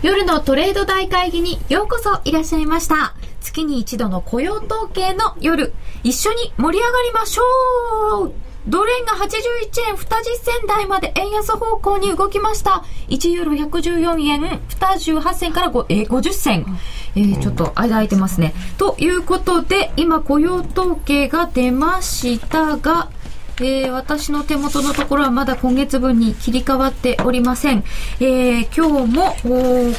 夜のトレード大会議にようこそいらっしゃいました。月に一度の雇用統計の夜、一緒に盛り上がりましょうドル円が81円20銭台まで円安方向に動きました。1ユーロ114円28銭から5、えー、50銭。えー、ちょっと間空いてますね。ということで、今雇用統計が出ましたが、えー、私の手元のところはまだ今月分に切り替わっておりません。えー、今日も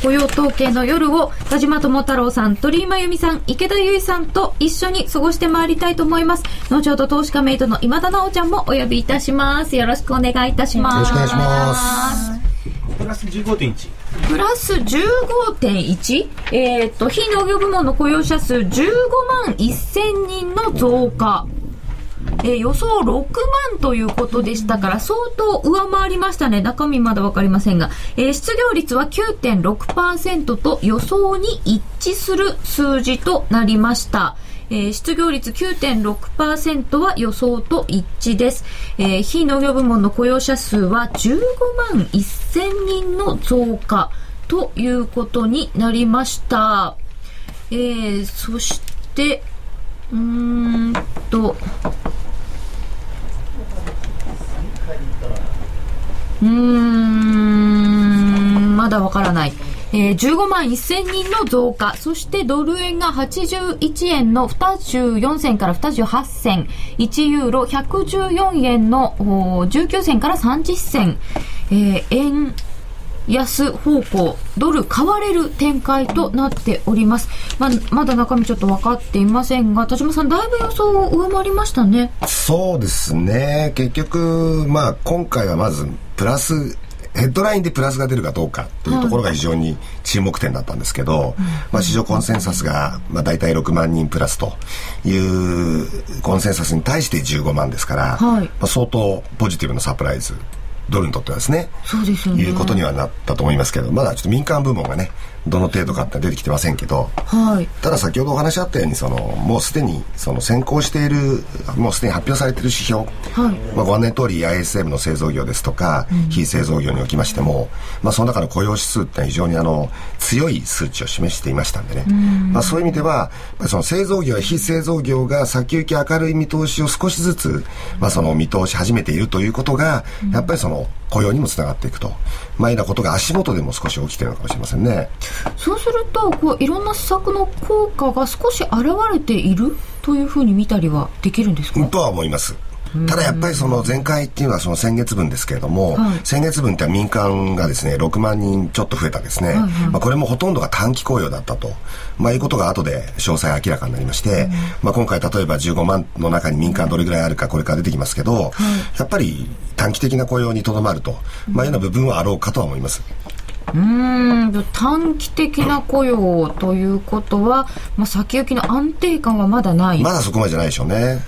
雇用統計の夜を田島智太郎さん、鳥居真由美さん、池田由衣さんと一緒に過ごしてまいりたいと思います。後ほど投資家メイトの今田直ちゃんもお呼びいたします。よろしくお願いいたします。よろしくお願いします。プラス15.1。プラス 15.1? えっ、ー、と、非農業部門の雇用者数15万1000人の増加。えー、予想6万ということでしたから、相当上回りましたね。中身まだわかりませんが、えー、失業率は9.6%と予想に一致する数字となりました。えー、失業率9.6%は予想と一致です。えー、非農業部門の雇用者数は15万1000人の増加ということになりました。えー、そして、うーんと、うん、まだわからない。えー、15万1000人の増加。そしてドル円が81円の24銭から28銭。1ユーロ114円の19銭から30銭。えー、円安方向、ドル買われる展開となっております。まあ、まだ中身ちょっと分かっていませんが、田島さん、だいぶ予想を上回りましたね。そうですね。結局、まあ、今回はまず、プラス、ヘッドラインでプラスが出るかどうかというところが非常に注目点だったんですけど、まあ、市場コンセンサスが、まあ、大体6万人プラスというコンセンサスに対して15万ですから、はい、まあ、相当ポジティブなサプライズドルにとってはですねそうですよね。いうことにはなったと思いますけどまだちょっと民間部門がねどの程度かって出てきてませんけど、はい、ただ先ほどお話あったようにそのもうすでにその先行しているもうすでに発表されている指標、はい。まあ、ご案内通り ISM の製造業ですとか、うん、非製造業におきましても、まあ、その中の雇用指数って非常にあの強い数値を示していましたんでね、まあ、そういう意味ではその製造業や非製造業が先行き明るい見通しを少しずつ、まあ、その見通し始めているということが、やっぱりその雇用にもつながっていくと、まあ、いなことが足元でも少し起きてるのかもしれませんね。そうするとこういろんな施策の効果が少し現れている？というふうに見たりはできるんですか？とは思います。ただやっぱりその前回っていうのはその先月分ですけれども、はい、先月分って民間がですね、6万人ちょっと増えたですね、はいはい、まあこれもほとんどが短期雇用だったと、まあいうことが後で詳細明らかになりまして、うん、まあ今回例えば15万の中に民間どれぐらいあるかこれから出てきますけど、はい、やっぱり短期的な雇用にとどまると、まあいうような部分はあろうかとは思います。うん。短期的な雇用ということは、まあ、先行きの安定感はまだない。まだそこまでじゃないでしょうね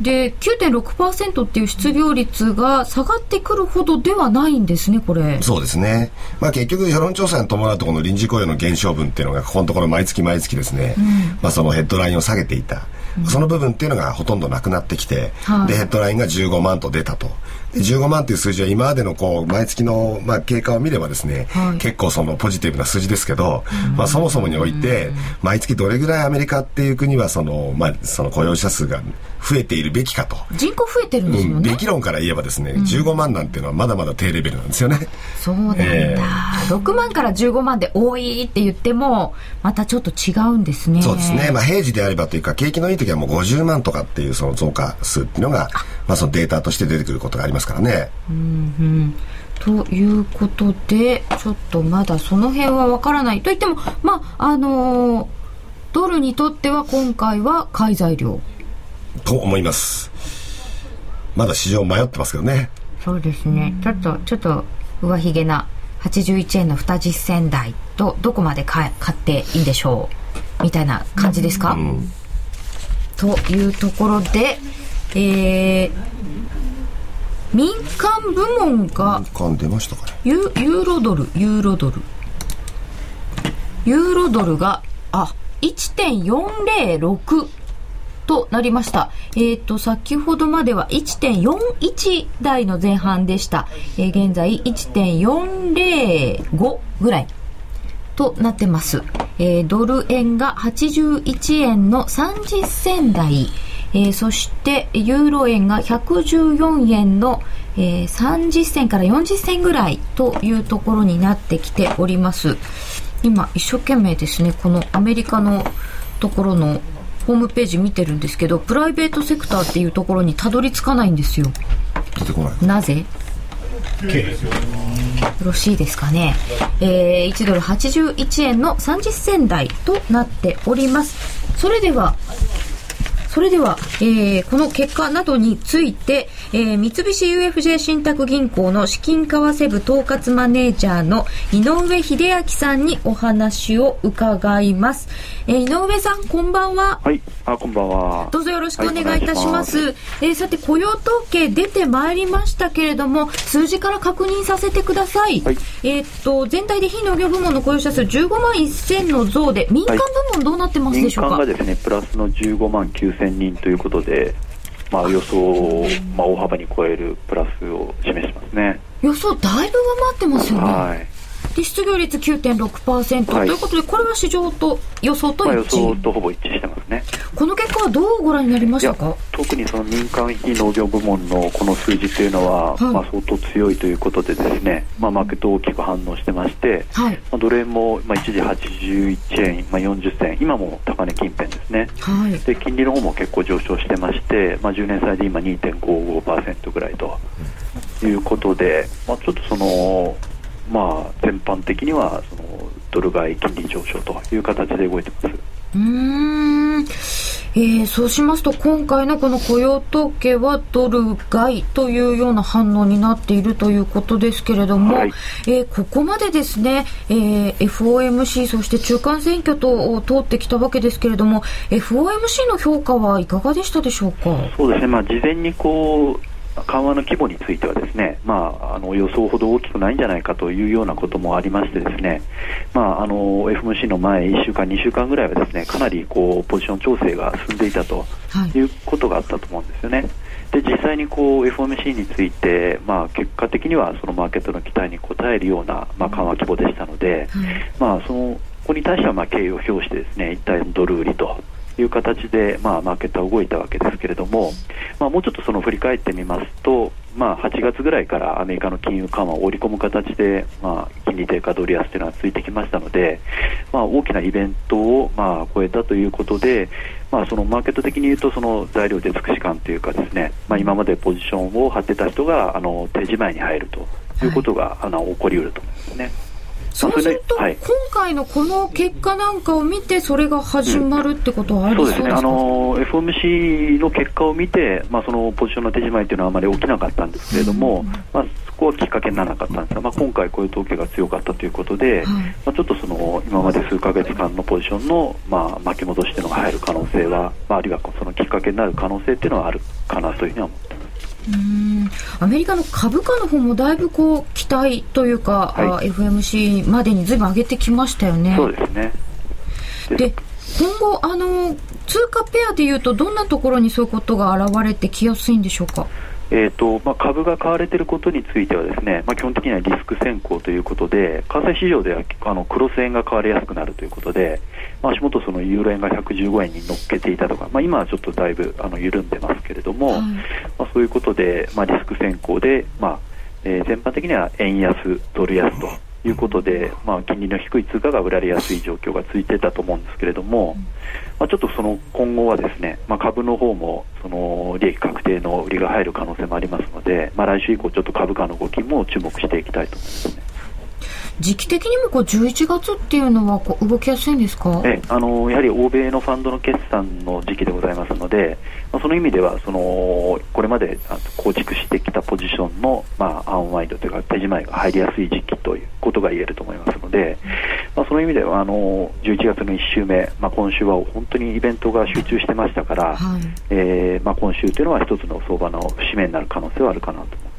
で9.6%っていう失業率が下がってくるほどではないんですね、これ。そうですね。まあ結局世論調査に伴うとこの臨時雇用の減少分っていうのがここのところ毎月毎月ですね、うん、まあそのヘッドラインを下げていた。その部分っていうのがほとんどなくなってきて、はい、でヘッドラインが15万と出たと。15万という数字は今までのこう毎月のまあ経過を見ればですね、はい、結構そのポジティブな数字ですけど、まあそもそもにおいて毎月どれぐらいアメリカっていう国はそのまあその雇用者数が増えているべきかと。人口増えてるんですよね、うん、べき論から言えばですね、うん、15万なんていうのはまだまだ低レベルなんですよね。そうなんだ、えー、6万から15万で多いって言ってもまたちょっと違うんですね。そうですね。まあ平時であればというか景気のいい時はもう50万とかっていうその増加数っていうのがまあそのデータとして出てくることがありますからね。うんうん。ということでちょっとまだその辺はわからない。といってもまああのー、ドルにとっては今回は買い材料と思います。まだ市場迷ってますけどね。そうですね。ちょっとちょっと上ひげな81円の20銭台とどこまで買買っていいでしょう？みたいな感じですか、うん、というところでえー、民間部門が民間出ましたかね。ユユーロドルユーロドル。ユーロドルがあ1.406となりました。えっ、ー、と、先ほどまでは1.41台の前半でした。えー、現在1.405ぐらいとなってます。えー、ドル円が81円の30銭台、えー、そしてユーロ円が114円の、えー、30銭から40銭ぐらいというところになってきております。今一生懸命ですね、このアメリカのところのホームページ見てるんですけど、プライベートセクターっていうところにたどり着かないんですよ。出てこない。なぜ？よろしいですかね。えー、1ドル81円の30銭台となっております。それでは、それでは、えー、この結果などについて、えー、三菱 UFJ 信託銀行の資金為替部統括マネージャーの井上秀明さんにお話を伺います。えー、井上さん、こんばんは。はい、あ、こんばんは。どうぞよろしくお願いいたします。はい、えー、さて、雇用統計出てまいりましたけれども、数字から確認させてください。はい、えっと、全体で非農業部門の雇用者数15万1000の増で、民間部門どうなってますでしょうか、はい、民間がですね、プラスの15万9000人ということで、まあ、予想を、まあ、大幅に超えるプラスを示しますね予想だいぶ上回ってますよね。はいで失業率9.6%、はい、ということで、これは市場と予想と一致、まあ、予想とほぼ一致してますね。この結果はどうご覧になりましたか？特にその民間非農業部門のこの数字というのは、はい、まあ、相当強いということで、ですね、まあ、マーケット大きく反応してまして、はい、まあ、ドル円も、まあ、一時81円、まあ、40銭、今も高値近辺ですね、はい、で金利の方も結構上昇してまして、まあ、10年債で今2.55%ぐらいということで、まあ、ちょっとその、まあ、全般的にはそのドル買い金利上昇という形で動いてます。うん。えー、そうしますと今回のこの雇用統計はドル買いというような反応になっているということですけれども、はい、えー、ここまでですね、えー、FOMC そして中間選挙と通ってきたわけですけれども FOMC の評価はいかがでしたでしょうか？そうですね、まあ、事前にこう緩和の規模についてはですね、まあ、あの予想ほど大きくないんじゃないかというようなこともありましてですね、まあ、あの FMC の前1週間、2週間ぐらいはですねかなりこうポジション調整が進んでいたということがあったと思うんですよね。で実際にこう FOMC について、まあ、結果的にはそのマーケットの期待に応えるような、まあ、緩和規模でしたので、まあ、そのここに対してはまあ敬意を表してですね一体ドル売りという形で、まあ、マーケットは動いたわけですけれども、まあ、もうちょっとその振り返ってみますと、まあ、8月ぐらいからアメリカの金融緩和を織り込む形で、まあ、金利低下ドル安というのはついてきましたので、まあ、大きなイベントを、まあ、超えたということで、まあ、そのマーケット的に言うとその材料で尽くし感というかですね、まあ、今までポジションを張ってた人があの手仕舞いに入るということが、はい、あの起こりうると思いますね。そうすると、はい、今回のこの結果なんかを見て、それが始まるってことはありそうですか、うん、そうですね、あの FOMC の結果を見て、まあ、そのポジションの手締まいというのはあまり起きなかったんですけれども、うん、まあ、そこはきっかけにならなかったんですが、まあ、今回、こういう統計が強かったということで、はい、まあ、ちょっとその今まで数か月間のポジションの、まあ、巻き戻しというのが入る可能性は、まあ、あるいはそのきっかけになる可能性というのはあるかなというふうには思ってます。うんアメリカの株価の方もだいぶこう期待というか、はい、FMC までにずいぶん上げてきましたよね。そうですねで今後あの通貨ペアでいうとどんなところにそういうことが現れてきやすいんでしょうか？えーとまあ、株が買われていることについてはですね、まあ、基本的にはリスク先行ということで為替市場ではあのクロス円が買われやすくなるということで、まあ、足元そのユーロ円が115円に乗っけていたとか、まあ、今はちょっとだいぶあの緩んでますけれども、はい、まあ、そういうことで、まあ、リスク先行で、まあえー、全般的には円安、ドル安ということで、まあ、金利の低い通貨が売られやすい状況が続いてたと思うんですけれども、まあ、ちょっとその今後はですね、まあ、株の方もその利益確定の売りが入る可能性もありますので、まあ、来週以降、ちょっと株価の動きも注目していきたいと思いますね。時期的にもこう11月っていうのはこう動きやすいんですか？えあのやはり欧米のファンドの決算の時期でございますので、まあ、その意味ではそのこれまで構築してきたポジションの、まあ、アンワイドというか手仕舞いが入りやすい時期ということが言えると思いますので、まあ、その意味ではあの11月の1週目、まあ、今週は本当にイベントが集中してましたから、はい、えー、まあ、今週というのは一つの相場の節目になる可能性はあるかなと思います。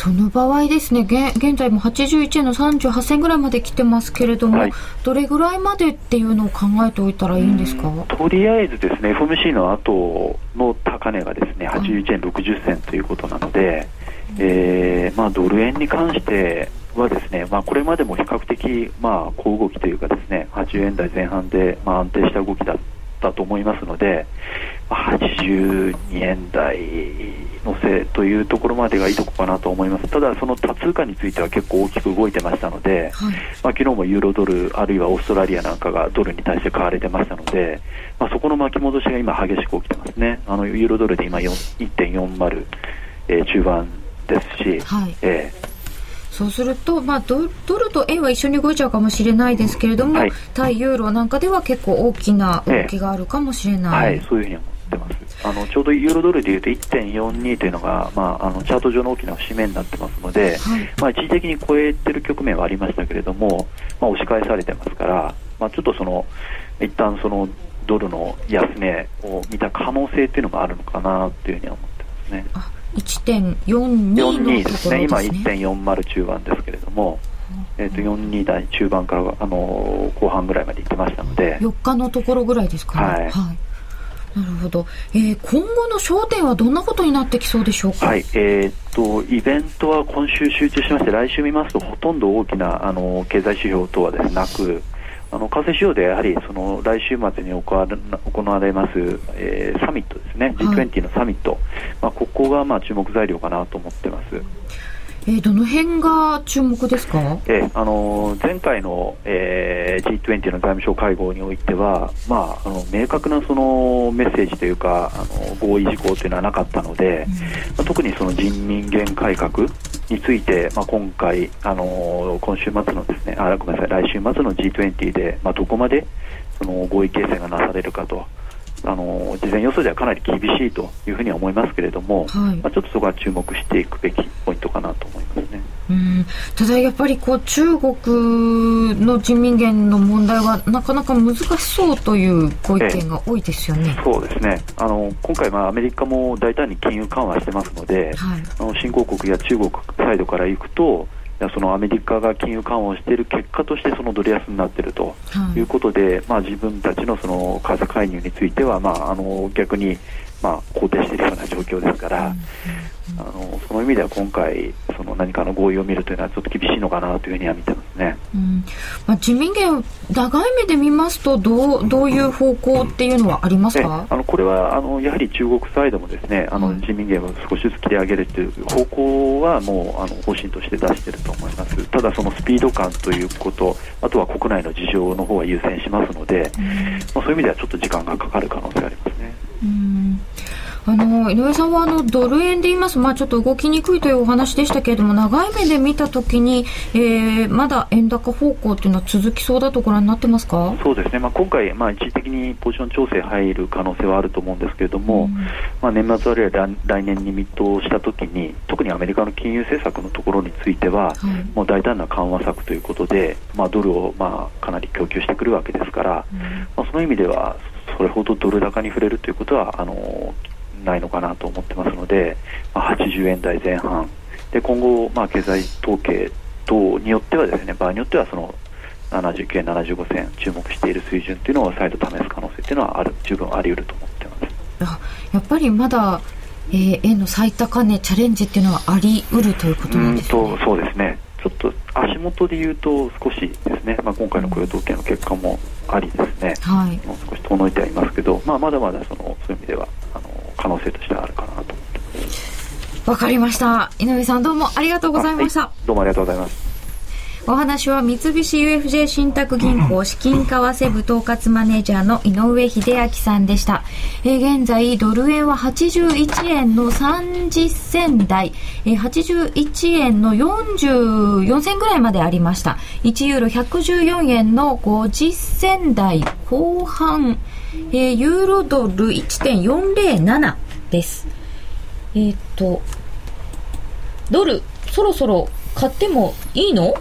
その場合ですね、現現在も81円の38銭ぐらいまで来てますけれども、はい、どれぐらいまでっていうのを考えておいたらいいんですか？とりあえずですね、FMC の後の高値がですね、81円60銭ということなので、えーまあ、ドル円に関して、はですね、まあ、これまでも比較的、まあ、小動きというかですね、80円台前半で、まあ、安定した動きだったと思いますので、まあ、82円台のせというところまでがいいとこかなと思います。ただ、その多通貨については結構大きく動いてましたので、はい、まあ、昨日もユーロドル、あるいはオーストラリアなんかがドルに対して買われてましたので、まあ、そこの巻き戻しが今激しく起きてますね。あのユーロドルで今1.40、えー、中盤ですし、はい、えーそうすると、まあド、ドルと円は一緒に動いちゃうかもしれないですけれども、はい、対ユーロなんかでは結構大きな動きがあるかもしれない。はい、そういうふうに思ってます。あのちょうどユーロドルでいうと1.42というのが、まあ、あのチャート上の大きな節目になってますので、はい、まあ、一時的に超えてる局面はありましたけれども、まあ、押し返されてますから、まあ、ちょっとその一旦そのドルの安値を見た可能性っていうのがあるのかなというふうに思ってますね。1.42ですね、今1.40中盤ですけれども、えー、と42台中盤からあの後半ぐらいまで行ってましたので、4日のところぐらいですかね。はい、はい。なるほど、えー、今後の焦点はどんなことになってきそうでしょうか、はい。えー、っとイベントは今週集中しまして、来週見ますと、ほとんど大きなあの経済指標等はです、ね、なく、あの為替市場でやはりその来週末に行われ行われます、えー、サミットですね、G20 のサミット、まあ、ここがまあ注目材料かなと思ってます。えー、どの辺が注目ですか、えー、あの前回の、えー、G20 の財務省会合においては、まあ、あの明確なそのメッセージというかあの合意事項というのはなかったので、うん、まあ、特にその人民元改革について、まあ、今回、あの今週末のですねあごめんなさい来週末の G20 で、まあ、どこまでその合意形成がなされるかと。あの事前予想ではかなり厳しいというふうには思いますけれども、はい、まあ、ちょっとそこは注目していくべきポイントかなと思いますね。うんただやっぱりこう中国の人民元の問題はなかなか難しそうというご意見が多いですよね。そうですねあの今回、まあ、アメリカも大胆に金融緩和してますので、はい、あの新興国や中国サイドからいくとそのアメリカが金融緩和をしている結果としてそのドル安になっているとい。うことで、はい、まあ、自分たちのその為替介入については、まあ、あの逆にまあ、肯定しているような状況ですから、あのその意味では今回、その何かの合意を見るというのはちょっと厳しいのかなというふうには見てますね、うん。まあ、人民元、長い目で見ますとどう、どういう方向っていうのはありますか？あのこれはあのやはり中国サイドもですねあの人民元を少しずつ切り上げるという方向はもうあの方針として出していると思います、ただそのスピード感ということ、あとは国内の事情の方は優先しますので、うん、まあ、そういう意味ではちょっと時間がかかる可能性がありますね。うんあの井上さんはあのドル円で言います、まあ、ちょっと動きにくいというお話でしたけれども長い目で見たときに、えー、まだ円高方向というのは続きそうだとご覧になってますか？そうですね、まあ、今回、まあ、一時的にポジション調整入る可能性はあると思うんですけれども、うん、まあ、年末あるいは来年に見通したときに特にアメリカの金融政策のところについては、はい、もう大胆な緩和策ということで、まあ、ドルをまあかなり供給してくるわけですから、うん、まあ、その意味ではそれほどドル高に触れるということはあのないのかなと思ってますので、まあ、80円台前半。で今後、まあ、経済統計等によってはですね場合によってはその79円75銭注目している水準というのを再度試す可能性というのはある十分あり得ると思ってます。あやっぱりまだ、えー、円の最高値チャレンジっていうのはあり得るということなんですか、ね、そうですね。ちょっと足元で言うと少しですね、まあ、今回の雇用統計の結果もありですね、はい、もう少し遠のいてはいますけど、まあ、まだまだそのそういう意味ではあの可能性としてはあるかなと。わかりました。井上さんどうもありがとうございました、はい、どうもありがとうございます。お話は三菱 UFJ 信託銀行資金為替部統括マネージャーの井上秀明さんでした。えー、現在、ドル円は81円の30銭台、えー、81円の44銭ぐらいまでありました。1ユーロ114円の50銭台後半、えー、ユーロドル1.407です。えー、っと、ドル、そろそろ買ってもいいの？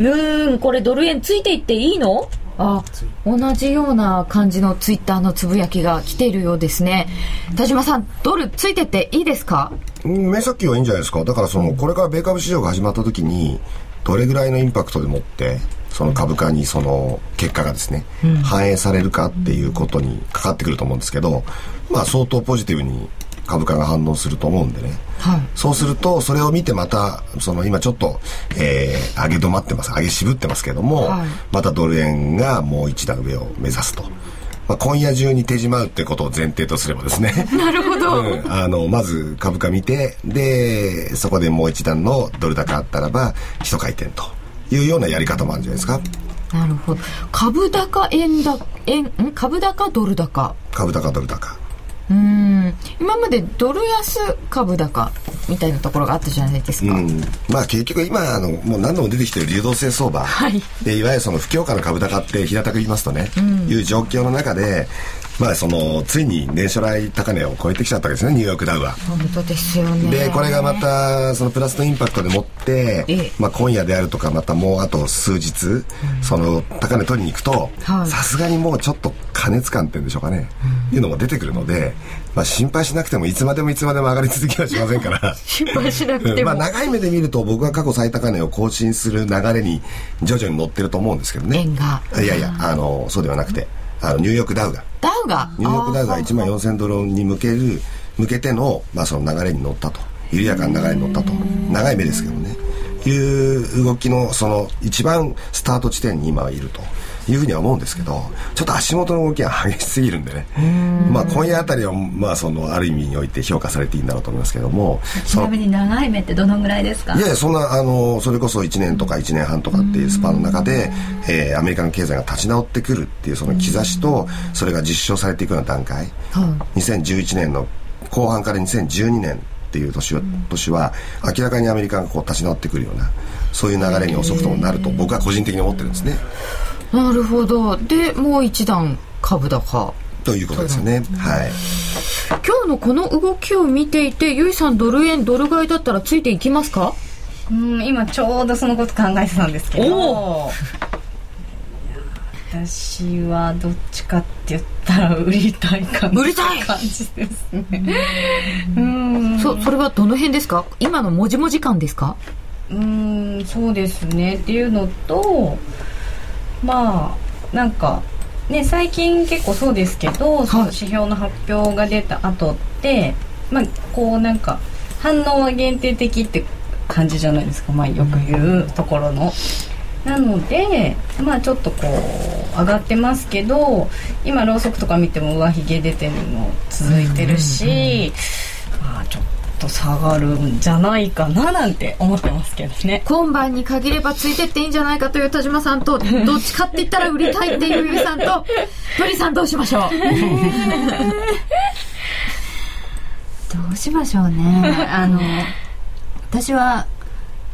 うん、これドル円ついていっていいの？あ同じような感じのツイッターのつぶやきが来ているようですね。田島さんドルついてっていいですか？目先はいいんじゃないですか。だからそのこれから米株市場が始まった時にどれぐらいのインパクトでもってその株価にその結果がですね、反映されるかっていうことにかかってくると思うんですけどまあ相当ポジティブに株価が反応すると思うんでね、はい、そうするとそれを見てまたその今ちょっと、えー、上げ止まってます。上げ渋ってますけども、はい、またドル円がもう一段上を目指すと。まあ、今夜中に手締まうってことを前提とすればですね。なるほど、うん、あのまず株価見てでそこでもう一段のドル高あったらば一回転というようなやり方もあるんじゃないですか。なるほど。株高円高円株高ドル高。株高ドル高うん。今までドル安株高みたいなところがあったじゃないですか、うん、まあ結局今あのもう何度も出てきてる流動性相場、はい、でいわゆるその不況下の株高って平たく言いますとね、うん、いう状況の中でまあそのついに年初来高値を超えてきちゃったわけですねニューヨークダウは。本当ですよね。でこれがまたそのプラスのインパクトでもって、まあ、今夜であるとかまたもうあと数日、うん、その高値取りに行くとさすがにもうちょっと過熱感っていうんでしょうかね、うん、いうのも出てくるので、まあ、心配しなくてもいつまでもいつまでも上がり続きはしませんから。心配しなくても、まあ、長い目で見ると僕は過去最高値を更新する流れに徐々に乗ってると思うんですけどね。円が。いやいやあのそうではなくてあのニューヨークダウが。ダウが？ニューヨークダウが1万4000ドルに向ける向けての,、まあその流れに乗ったと。緩やかな流れに乗ったと。長い目ですけどね。いう動きのその一番スタート地点に今はいるというふうには思うんですけどちょっと足元の動きが激しすぎるんでね。まあ今夜あたりはまあそのある意味において評価されていいんだろうと思いますけどもちなみに長い目ってどのぐらいですか？いやいやそんなあのそれこそ1年とか1年半とかっていうスパンの中で、えー、アメリカの経済が立ち直ってくるっていうその兆しとそれが実証されていくような段階、2011年の後半から2012年っていう年は年は明らかにアメリカがこう立ち直ってくるようなそういう流れに遅くともなると僕は個人的に思ってるんですね。なるほどでもう一段株高ということですよね。はい。今日のこの動きを見ていて、ゆいさんドル円ドル買いだったらついていきますか？うん、今ちょうどそのこと考えてたんですけど。私はどっちかって言ったら売りたい感じ売りたい感じですね。うん。そそれはどの辺ですか？今のもじもじ感ですか？うん、そうですねっていうのと。まあなんかね最近結構そうですけど、その指標の発表が出た後ってまあこうなんか反応は限定的って感じじゃないですかまあよく言うところの。なのでまあちょっとこう上がってますけど今ろうそくとか見ても上髭出てるの続いてるし、まあちょっと下がるんじゃないかななんて思ってますけどね。今晩に限ればついてっていいんじゃないかという田島さんと どっちかって言ったら売りたいっていうゆうさんと鳥さんどうしましょう。どうしましょうね。あの私は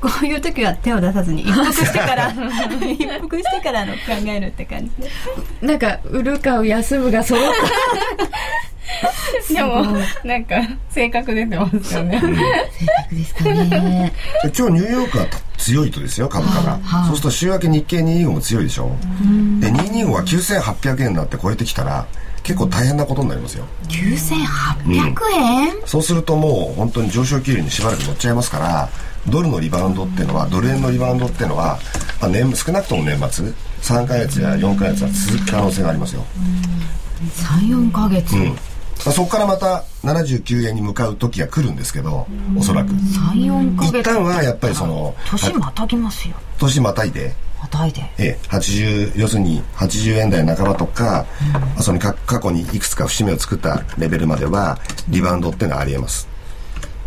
こういう時は手を出さずに 一服してから 一服してからの考えるって感じ。なんか売るか休むが揃った。でもなんか性格出てますよね、性格ですかね。今日ニューヨークは強いとですよ株価が、そうすると週明け日経225も強いでしょ。で225は9800円になって超えてきたら結構大変なことになりますよ9800円、うん、そうするともう本当に上昇気流にしばらく乗っちゃいますからドルのリバウンドっていうのはドル円のリバウンドっていうのは、まあ年、少なくとも年末3か月や4か月は続く可能性がありますよ34か月、うんそこからまた79円に向かう時が来るんですけど、おそらく。3、4ヶ月。一旦はやっぱりその、年またぎますよ。年またいで。またいで。ええ、80、要するに80円台半ばとか、うん、その過去にいくつか節目を作ったレベルまでは、リバウンドっていうのはありえます。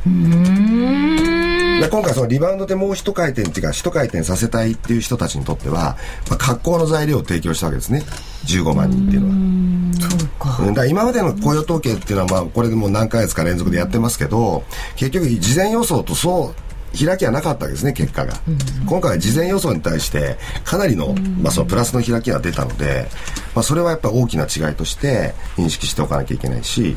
で今回そのリバウンドでもう一回転っていうか一回転させたいっていう人たちにとっては、まあ、格好の材料を提供したわけですね。15万人っていうのは。そうか。だから今までの雇用統計っていうのはまあこれでもう何ヶ月か連続でやってますけど結局事前予想とそう開きはなかったわけですね結果が、今回は事前予想に対してかなりの,、まあそのプラスの開きが出たので、まあ、それはやっぱ大きな違いとして認識しておかなきゃいけないし。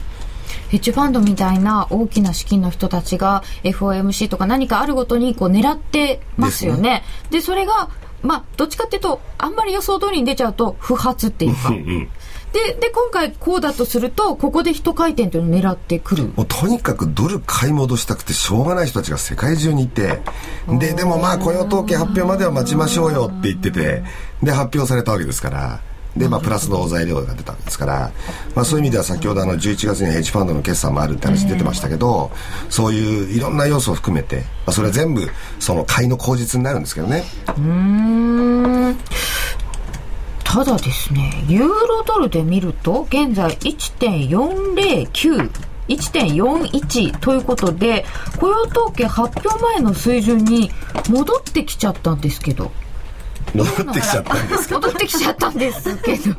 ヘッジファンドみたいな大きな資金の人たちが FOMC とか何かあるごとにこう狙ってますよね。で、ね、それが、まあ、どっちかっていうと、あんまり予想通りに出ちゃうと不発っていうか。でで今回こうだとするとここで一回転というのを狙ってくるもうとにかくドル買い戻したくてしょうがない人たちが世界中にいてででもまあ雇用統計発表までは待ちましょうよって言っててで発表されたわけですからで、まあ、プラスの材料が出たわけですから、まあ、そういう意味では先ほどあの11月にヘッジファンドの決算もあるって話出てましたけど、そういういろんな要素を含めて、まあ、それは全部その買いの口実になるんですけどね。うんただですね、ユーロドルで見ると、現在1.409、1.41ということで、雇用統計発表前の水準に戻ってきちゃったんですけど。戻ってきちゃったんです 戻ってきちゃったんですけど。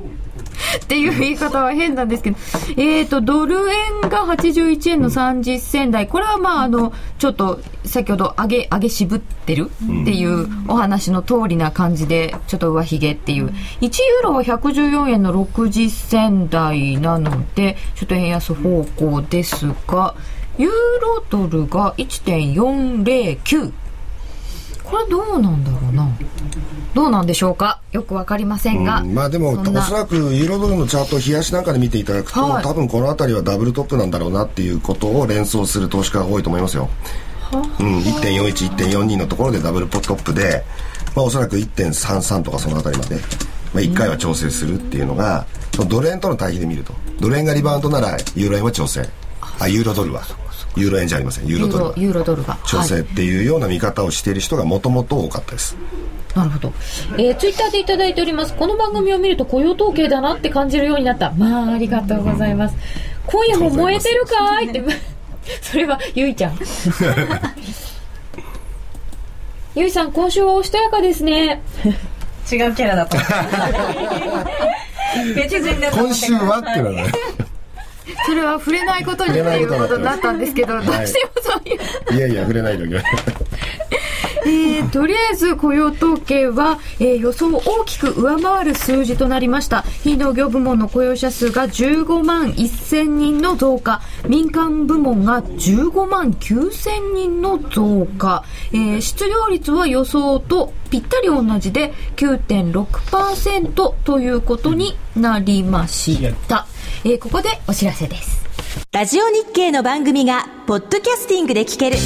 っていう言い方は変なんですけど、えっ、ー、と、ドル円が81円の30銭台、これはまあ、あの、ちょっと、先ほど上げ、上げ渋ってるっていうお話の通りな感じで、ちょっと上髭っていう。1ユーロは114円の60銭台なので、ちょっと円安方向ですが、ユーロドルが1.409。これどうなんだろうな？どうなんでしょうか？よくわかりませんが、うん、まあでもおそらくユーロドルのチャートを冷やしなんかで見ていただくと、はい、多分この辺りはダブルトップなんだろうなっていうことを連想する投資家が多いと思いますよ、うん、1.41、1.42のところでダブルトップで、まあ、おそらく1.33とかその辺りまで、まあ、1回は調整するっていうのが、うん、ドル円との対比で見ると。ドル円がリバウンドならユーロ円は調整。あユーロドルはユーロ円じゃありませんユーロドルユーロドルが調整っていうような見方をしている人がもともと多かったです、なるほど。えー、ツイッターでいただいております。この番組を見ると雇用統計だなって感じるようになった。まあ、ありがとうございます。今夜も燃えてるかいって、それはゆいちゃん。ゆいさん、今週はおしとやかですね。違うキャラだと。別人だと今週はってのはね。それは触れないことにっていうことになったんですけど、どうしてもそういう。いやいや、触れないでく えー、とりあえず雇用統計は、えー、予想を大きく上回る数字となりました。非農業部門の雇用者数が15万1000人の増加。民間部門が15万9000人の増加、えー、失業率は予想とぴったり同じで9.6%ということになりました、えー、ここでお知らせです。ラジオ日経の番組がポッドキャスティングで聞ける。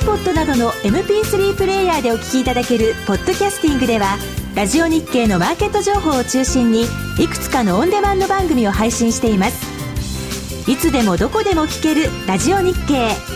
iPod などの MP3 プレイヤーでお聞きいただけるポッドキャスティングではラジオ日経のマーケット情報を中心にいくつかのオンデマンド番組を配信しています。いつでもどこでも聞けるラジオ日経。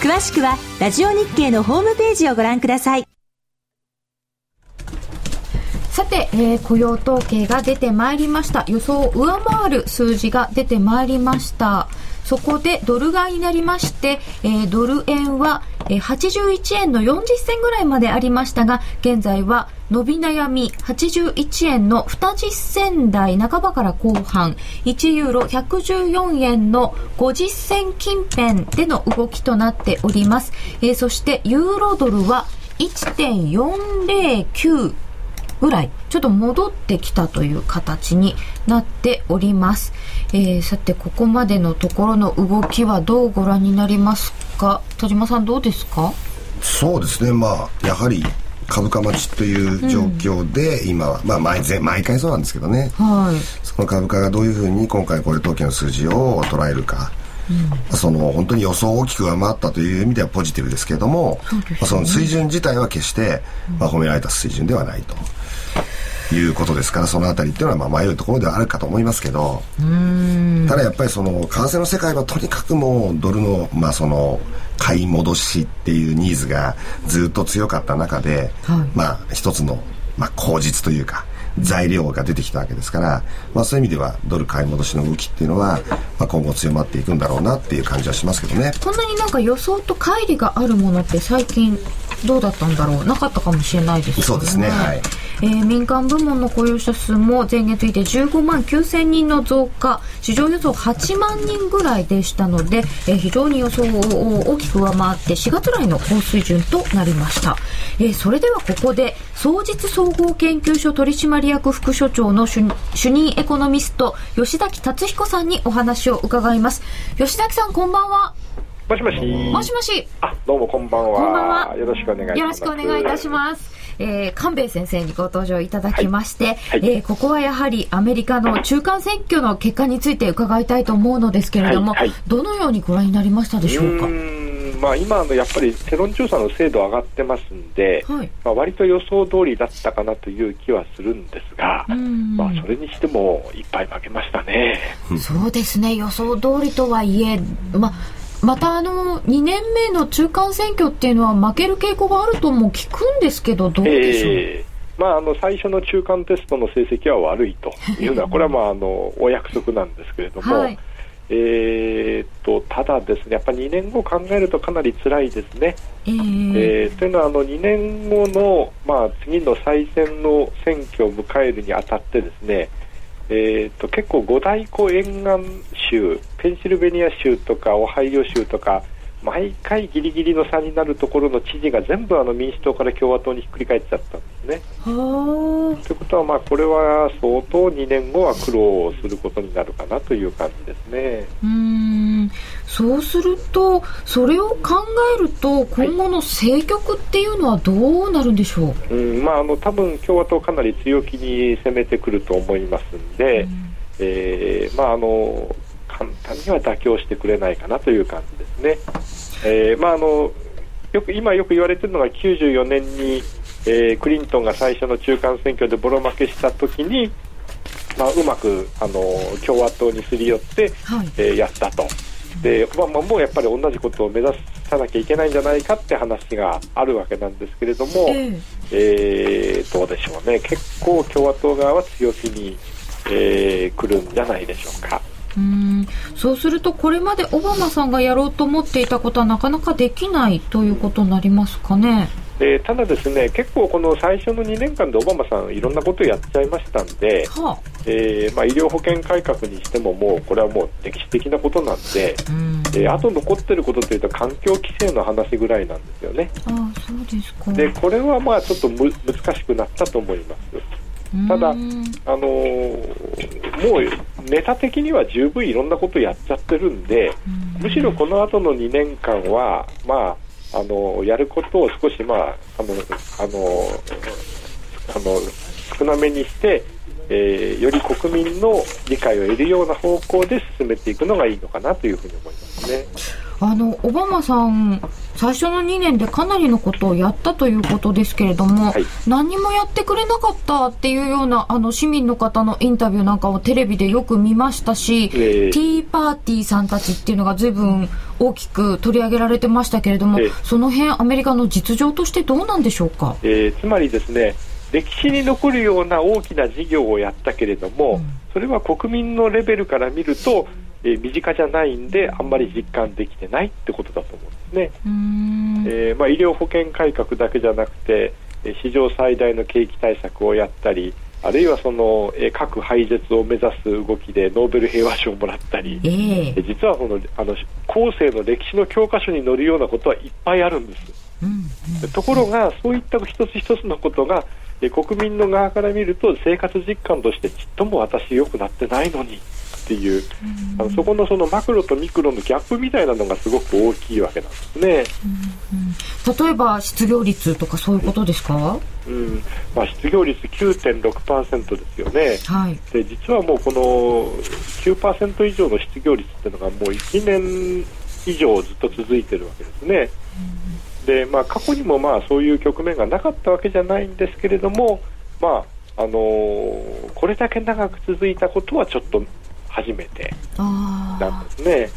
詳しくはラジオ日経のホームページをご覧ください。さて、えー、雇用統計が出てまいりました。予想を上回る数字が出てまいりました。そこでドル買いになりまして、えー、ドル円は、えー、81円の40銭ぐらいまでありましたが、現在は伸び悩み81円の20銭台半ばから後半、1ユーロ114円の50銭近辺での動きとなっております。えー、そしてユーロドルは1.409ぐらい、ちょっと戻ってきたという形になっております。えー、さて、ここまでのところの動きはどうご覧になりますか？田島さんどうですか？そうですね、まあ、やはり株価待ちという状況で、うん、今は、まあ毎、毎回そうなんですけどね、はい、その株価がどういうふうに今回雇用統計の数字を捉えるか。うん、その本当に予想を大きく上回ったという意味ではポジティブですけれども、そ、ね、まあ、その水準自体は決して、まあ、褒められた水準ではないと。いうことですからそのあたりっていうのはまあ迷うところではあるかと思いますけどただやっぱりその為替の世界はとにかくもうドルのまあその買い戻しっていうニーズがずっと強かった中で、はい、まあ一つのまあ口実というか材料が出てきたわけですから、まあ、そういう意味ではドル買い戻しの動きっていうのは、まあ、今後強まっていくんだろうなっていう感じはしますけどね。こんなになんか予想と乖離があるものって最近どうだったんだろう？なかったかもしれないですね。そうですね。はいえー、民間部門の雇用者数も前月比で15万9000人の増加市場予想8万人ぐらいでしたので、えー、非常に予想を大きく上回って4月来の高水準となりました、えー、それではここで総実総合研究所取締役副所長の主任エコノミスト吉崎達彦さんにお話を伺います吉崎さんこんばんはもしもし。もしもし。あ、どうもこんばんは。こんばんは。よろしくお願いします。よろしくお願いいたします。えー、官兵衛先生にご登場いただきまして、はい。はい、えー、ここはやはりアメリカの中間選挙の結果について伺いたいと思うのですけれども、はい。はい、どのようにご覧になりましたでしょうか？うまあ、今のやっぱり世論調査の精度上がってますんで、はい、まあ、割と予想通りだったかなという気はするんですが、まあ、それにしてもいっぱい負けましたね。そうですね。予想通りとはいえ、まあまたあの2年目の中間選挙っていうのは負ける傾向があるとも聞くんですけどどうでしょう、えー、まあ、あの最初の中間テストの成績は悪いと。いうのはこれはまああのお約束なんですけれども、はい、えー、とただですねやっぱり2年後考えるとかなり辛いですね。えー、えー、というのはあの2年後の、まあ、次の再選の選挙を迎えるにあたってですねえーと、結構五大湖沿岸州ペンシルベニア州とかオハイオ州とか毎回ギリギリの差になるところの知事が全部あの民主党から共和党にひっくり返っちゃったんですね。ということは、まあ、これは相当2年後は苦労することになるかなという感じですね。うんそうすると、それを考えると、今後の政局っていうのはどうなるんでしょう、はい、うんまあ、あの多分共和党かなり強気に攻めてくると思いますんで、うん、えー、まあ、あの簡単には妥協してくれないかなという感じですね。えーまあ、あのよく今よく言われているのが94年に、えー、クリントンが最初の中間選挙でボロ負けした時に、まあ、うまくあの共和党にすり寄って、はい、えー、やったと。でまあ、もうやっぱり同じことを目指さなきゃいけないんじゃないかって話があるわけなんですけれども、えー、えー、どうでしょうね、結構共和党側は強気に、えー、来るんじゃないでしょうか。うんそうするとこれまでオバマさんがやろうと思っていたことはなかなかできないということになりますかね。でただ、ですね結構この最初の2年間でオバマさんいろんなことをやっちゃいましたんで、はあ、えー、まあ、医療保険改革にしてももうこれはもう歴史的なことなんで、うん、えー、あと残ってることというと環境規制の話ぐらいなんですよね。あそうですか。でこれはまあちょっとむ難しくなったと思います。ただ、あのー、もうネタ的には十分いろんなことやっちゃってるんで、むしろこの後の2年間は、まあ、あのやることを少し、まあ、あのあのあの少なめにして、えー、より国民の理解を得るような方向で進めていくのがいいのかなというふうに思いますね。あのオバマさん、最初の2年でかなりのことをやったということですけれども、はい、何もやってくれなかったっていうようなあの市民の方のインタビューなんかをテレビでよく見ましたし、えー、ティーパーティーさんたちっていうのがずいぶん大きく取り上げられてましたけれども、えー、その辺アメリカの実情としてどうなんでしょうか？えー、つまりですね歴史に残るような大きな事業をやったけれども、うん、それは国民のレベルから見ると、えー、身近じゃないんであんまり実感できてないってことだと思うんですね。えー、まあ、医療保険改革だけじゃなくて史上最大の景気対策をやったりあるいはその、えー、核廃絶を目指す動きでノーベル平和賞をもらったり、えー、実はそのあの後世の歴史の教科書に載るようなことはいっぱいあるんです。うんうん、ところがそういった一つ一つのことが国民の側から見ると生活実感としてちっとも私良くなってないのにっていう、あのそこのそのマクロとミクロのギャップみたいなのがすごく大きいわけなんですね。例えば失業率とかそういうことですか、うん。まあ、失業率9.6%ですよね、はい、で実はもうこの9%以上の失業率っていうのがもう1年以上ずっと続いてるわけですね。でまあ、過去にもまあそういう局面がなかったわけじゃないんですけれども、まああのー、これだけ長く続いたことはちょっと初めてなんですね。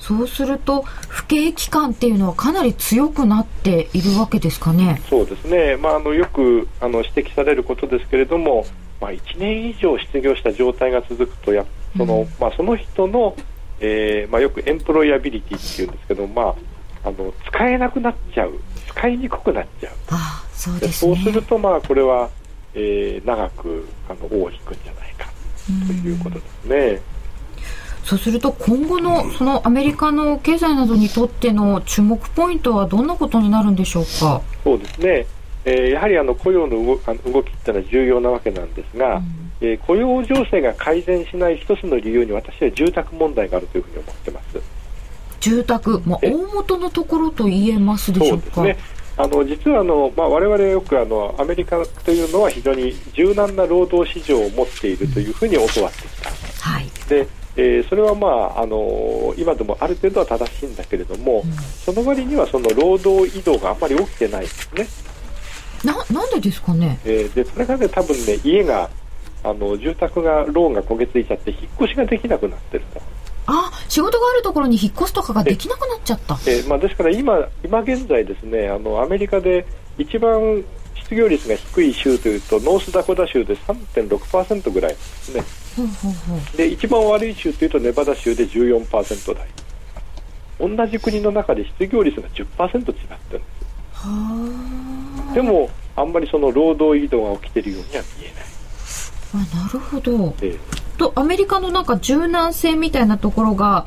そうすると不景気感っていうのはかなり強くなっているわけですかね。そうですね。まああのよくあの指摘されることですけれども、まあ1年以上失業した状態が続くとやその、うん、まあその人の、えー、まあよくエンプロイアビリティっていうんですけど、まああの使えなくなっちゃう、使いにくくなっちゃう。あそうです、ね、そうすると、まあ、これは、えー、長くあの尾を引くんじゃないかということですね。そうすると今後のそのアメリカの経済などにとっての注目ポイントはどんなことになるんでしょうか？そうですね。えー、やはりあの雇用の動あの動きっていうのは重要なわけなんですが、うん、えー、雇用情勢が改善しない一つの理由に私は住宅問題があるというふうに思ってます。住宅、まあ、大元のところと言えますでしょうか？ねあの実はあの、まあ、我々よくあのアメリカというのは非常に柔軟な労働市場を持っているというふうに教わってきた、はい、でえー、それは、まああの今でもある程度は正しいんだけれども、うん、その割にはその労働移動があんまり起きてないんですね。ななんでですかね、えー、でそれがね多分ね家があの住宅がローンが焦げついちゃって引っ越しができなくなってると。あ仕事があるところに引っ越すとかができなくなっちゃった、えー、まあ、ですから今今現在ですねあのアメリカで一番失業率が低い州というとノースダコダ州で3.6%ぐらいですね、で一番悪い州というとネバダ州で14%台。同じ国の中で失業率が10%違ってるんですでもあんまりその労働移動が起きているようには見えない。あなるほど、ええとアメリカのなんか柔軟性みたいなところが、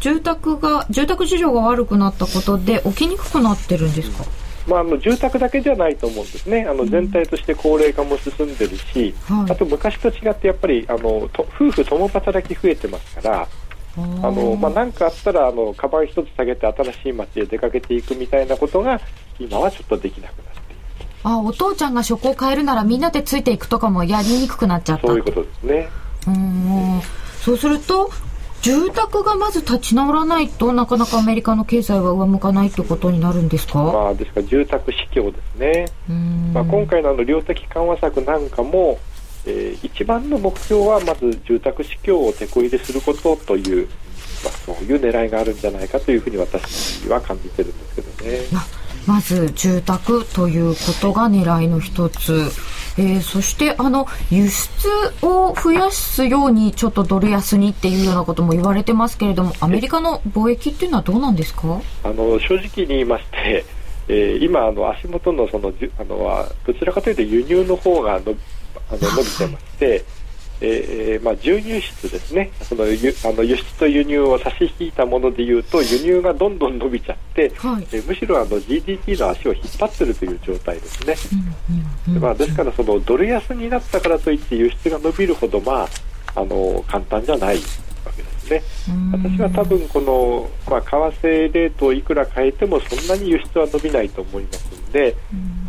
住宅が住宅事情が悪くなったことで起きにくくなってるんですか、まあ、あの住宅だけじゃないと思うんですね、あの全体として高齢化も進んでるし、うんあと昔と違って、やっぱりあの夫婦共働き増えてますから、あのまあ、かあったらあのカバン一つ下げて新しい街へ出かけていくみたいなことが今はちょっとできなくなっている。あお父ちゃんが職を変えるならみんなでついていくとかもやりにくくなっちゃったそういうことですね。うんそうすると住宅がまず立ち直らないとなかなかアメリカの経済は上向かないということになるんですか、まあ、ですから住宅市況ですね、まあ、今回のあの量的緩和策なんかも、えー、一番の目標はまず住宅市況をてこ入れすることという、まあ、そういう狙いがあるんじゃないかというふうに私は感じてるんですけどね。まず住宅ということが狙いの一つ。えー、そしてあの輸出を増やすようにちょっとドル安にっていうようなことも言われてますけれどもアメリカの貿易っていうのはどうなんですか？あの正直に言いまして、えー、今あの足元のそのあのどちらかというと輸入の方がのあの伸びてまして。えーまあ、重入出ですね。その輸あの輸出と輸入を差し引いたものでいうと輸入がどんどん伸びちゃって、はい、えー、むしろあの GDP の足を引っ張っているという状態ですね、うんうん、まあ、ですからそのドル安になったからといって輸出が伸びるほど、まあ、あの簡単じゃないわけですね。私は多分この、まあ、為替レートをいくら変えてもそんなに輸出は伸びないと思いますので、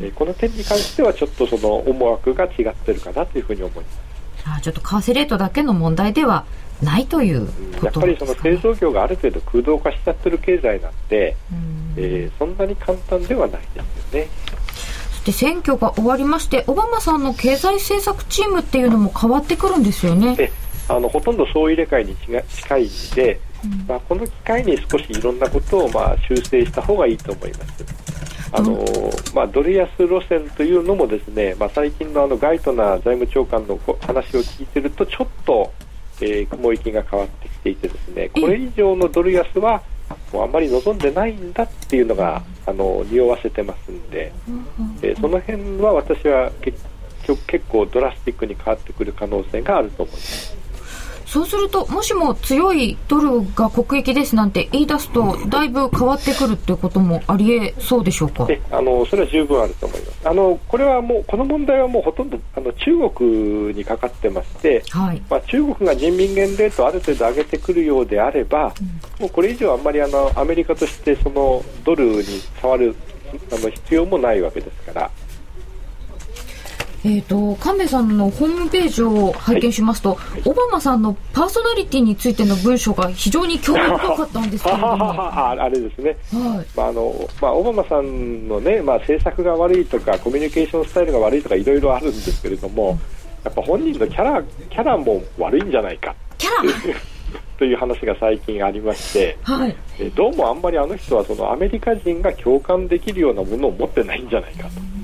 えー、この点に関してはちょっとその思惑が違ってるかなというふうに思います。あちょっと為替レートだけの問題ではないというやっぱりその製造業がある程度空洞化しちゃってる経済なんで、んえー、そんなに簡単ではないですよね。そして選挙が終わりましてオバマさんの経済政策チームっていうのも変わってくるんですよね。あのほとんど総入れ替えに近いんで、うん、まあ、この機会に少しいろんなことをまあ修正した方がいいと思います。あのまあ、ドル安路線というのもですね、まあ、最近のあのガイトナー財務長官の話を聞いているとちょっと、えー、雲行きが変わってきていてですねこれ以上のドル安はもうあんまり望んでないんだっていうのがあの匂わせてますんで、えー、その辺は私は結局結構ドラスティックに変わってくる可能性があると思います。そうすると、もしも強いドルが国益ですなんて言い出すと、だいぶ変わってくるっていうこともありえそうでしょうか？あのそれは十分あると思います。あのこれはもう、この問題はもうほとんどあの中国にかかってまして、はい、まあ、中国が人民元レートをある程度上げてくるようであれば、うん、もうこれ以上あんまりあのアメリカとしてそのドルに触るあの必要もないわけですから。えーと、神戸さんのホームページを拝見しますと、はい、オバマさんのパーソナリティについての文章が非常に興味深かったんですけれども。あれですね、はい。まああのまあ、オバマさんの、ねまあ、政策が悪いとかコミュニケーションスタイルが悪いとかいろいろあるんですけれども、やっぱ本人のキャラキャラも悪いんじゃないか。キャラ。という話が最近ありまして、はい、どうもあんまりあの人はそのアメリカ人が共感できるようなものを持ってないんじゃないかと。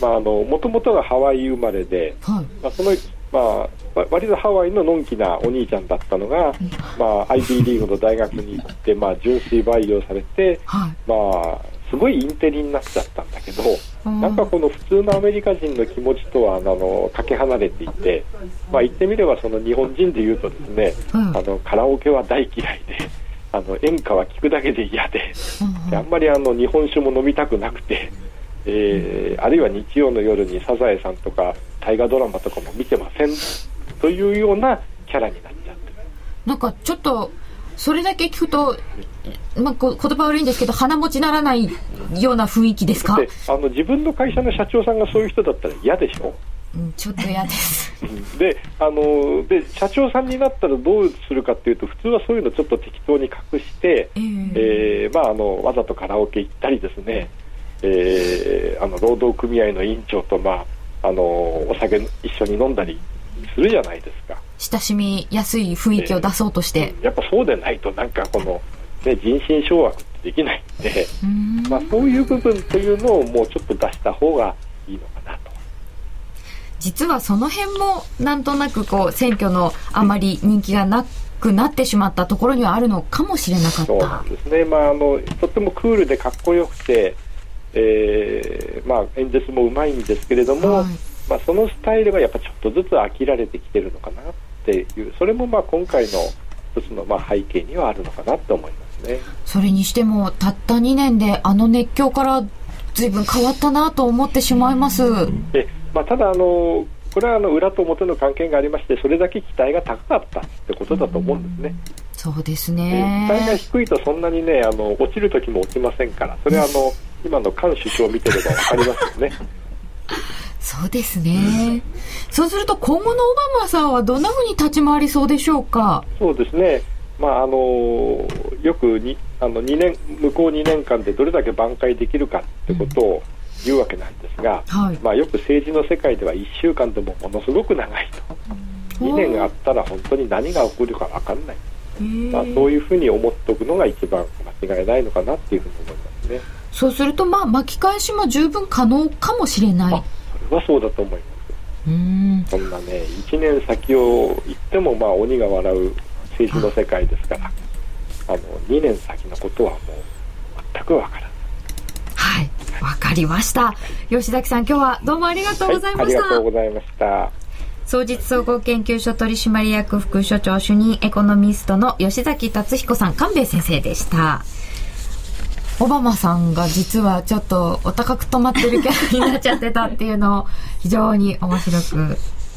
まあ、あのもともとがハワイ生まれで、はい、まあ、そのまあ、割とハワイののんきなお兄ちゃんだったのが、まあ、IB リーグの大学に行って、まあ、純粋培養されて、はい、まあ、すごいインテリになっちゃったんだけど、なんかこの普通のアメリカ人の気持ちとはあのかけ離れていて、まあ、言ってみればその日本人でいうとですね、うん、あのカラオケは大嫌いであの演歌は聴くだけで嫌でであんまりあの日本酒も飲みたくなくて、えー、あるいは日曜の夜にサザエさんとか大河ドラマとかも見てません。というようなキャラになっちゃってなんかちょっとそれだけ聞くと、まあ、言葉悪いんですけど鼻持ちならないような雰囲気ですか？あの自分の会社の社長さんがそういう人だったら嫌でしょ？うん、ちょっと嫌です。であので社長さんになったらどうするかっていうと普通はそういうのちょっと適当に隠して、えー、えー、まあ、あのわざとカラオケ行ったりですね、えー、あの労働組合の委員長と、まあ、あのお酒一緒に飲んだりするじゃないですか。親しみやすい雰囲気を出そうとして、やっぱそうでないとなんかこの、ね、人心掌握ってできないんでまあ、そういう部分というのをもうちょっと出した方がいいのかなと。実はその辺もなんとなくこう選挙のあまり人気がなくなってしまったところにはあるのかもしれなかった。そうなんですね、まあ、あのとってもクールでかっこよくて、えーまあ、演説もうまいんですけれども、はい、まあ、そのスタイルがやっぱちょっとずつ飽きられてきてるのかなっていうそれもまあ今回の一つのまあ背景にはあるのかなと思いますね。それにしてもたった2年であの熱狂からずいぶん変わったなと思ってしまいます。えまあ、ただあのこれはあの裏と表の関係がありましてそれだけ期待が高かったってことだと思うんですね。そうですね、期待が低いとそんなにねあの落ちる時も落ちませんからそれはあの今の菅首相を見てれば分かりますよね。そうですね。そうすると今後のオバマさんはどんなふうに立ち回りそうでしょうか？そうですね。まああのよくにあの2年向こう2年間でどれだけ挽回できるかってことを言うわけなんですが、うんはい、まあ、よく政治の世界では1週間でもものすごく長いと、2年あったら本当に何が起こるか分かんない、まあ、そういうふうに思っておくのが一番間違いないのかなっていうふうに思いますね。そうすると、まあ、巻き返しも十分可能かもしれない。それはそうだと思います。うんそんなね、1年先を行っても、まあ、鬼が笑う政治の世界ですから、あの2年先のことはもう全くわからない。はい、わかりました。吉崎さん、今日はどうもありがとうございました。はい、ありがとうございました。総実総合研究所取締役副所長主任エコノミストの吉崎達彦さん、官兵衛先生でした。オバマさんが実はちょっとお高く止まってるキャラになっちゃってたっていうのを非常に面白く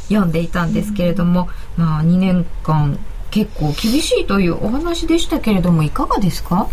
読んでいたんですけれども、まあ2年間結構厳しいというお話でしたけれどもいかがですか？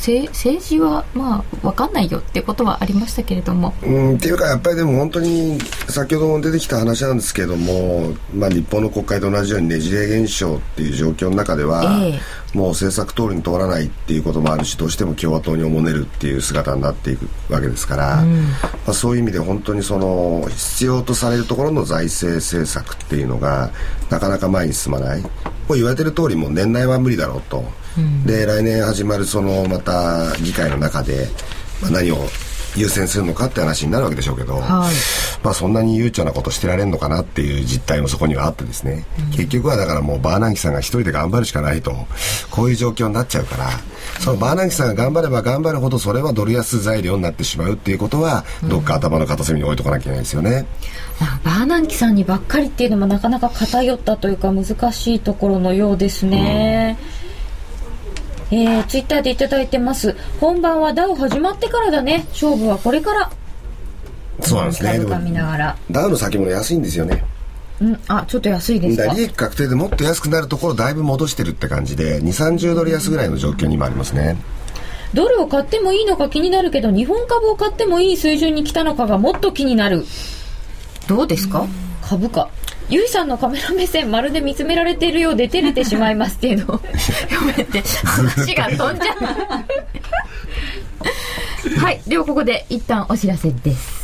政治はまあ分かんないよってことはありましたけれども。うんっていうかやっぱりでも本当に先ほども出てきた話なんですけども、まあ、日本の国会と同じようにねじれ現象っていう状況の中では、えー、もう政策通りに通らないっていうこともあるしどうしても共和党におもねるっていう姿になっていくわけですから、うん、まあ、そういう意味で本当にその必要とされるところの財政政策っていうのがなかなか前に進まない。もう言われてる通りもう年内は無理だろうと。で来年始まるそのまた議会の中で、まあ、何を優先するのかって話になるわけでしょうけど、はい、まあそんなに悠長なことしてられるのかなっていう実態もそこにはあってですね、うん、結局はだからもうバーナンキさんが一人で頑張るしかないとこういう状況になっちゃうから。そのバーナンキさんが頑張れば頑張るほどそれはドル安材料になってしまうっていうことは、どっか頭の片隅に置いとかなきゃいけないですよね。バーナンキさんにばっかりっていうのもなかなか偏ったというか難しいところのようですね。うんえー、ツイッターでいただいてます。本番はダウ始まってからだね。勝負はこれから。そうなんですね。見ながら。ダウの先物安いんですよね。うん、あ、ちょっと安いですか？利益確定でもっと安くなるところだいぶ戻してるって感じで、2、30ドル安ぐらいの状況にもありますね。ドルを買ってもいいのか気になるけど、日本株を買ってもいい水準に来たのかがもっと気になる。どうですか？株価。ゆいさんのカメラ目線まるで見つめられているようで照れてしまいますっていうのを 読めて話が飛んじゃう はいではここで一旦お知らせです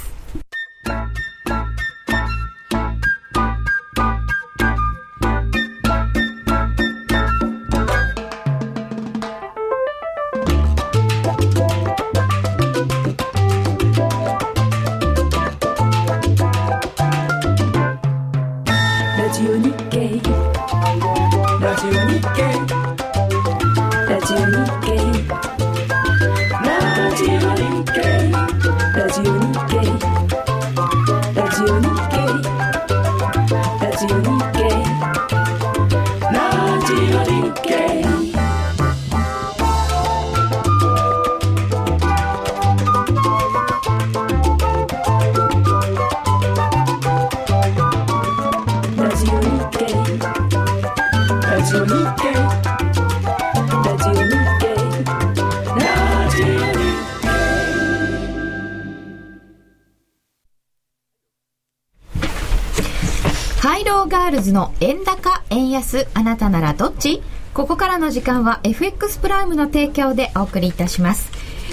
っちここからの時間は FX プライムの提供でお送りいたします。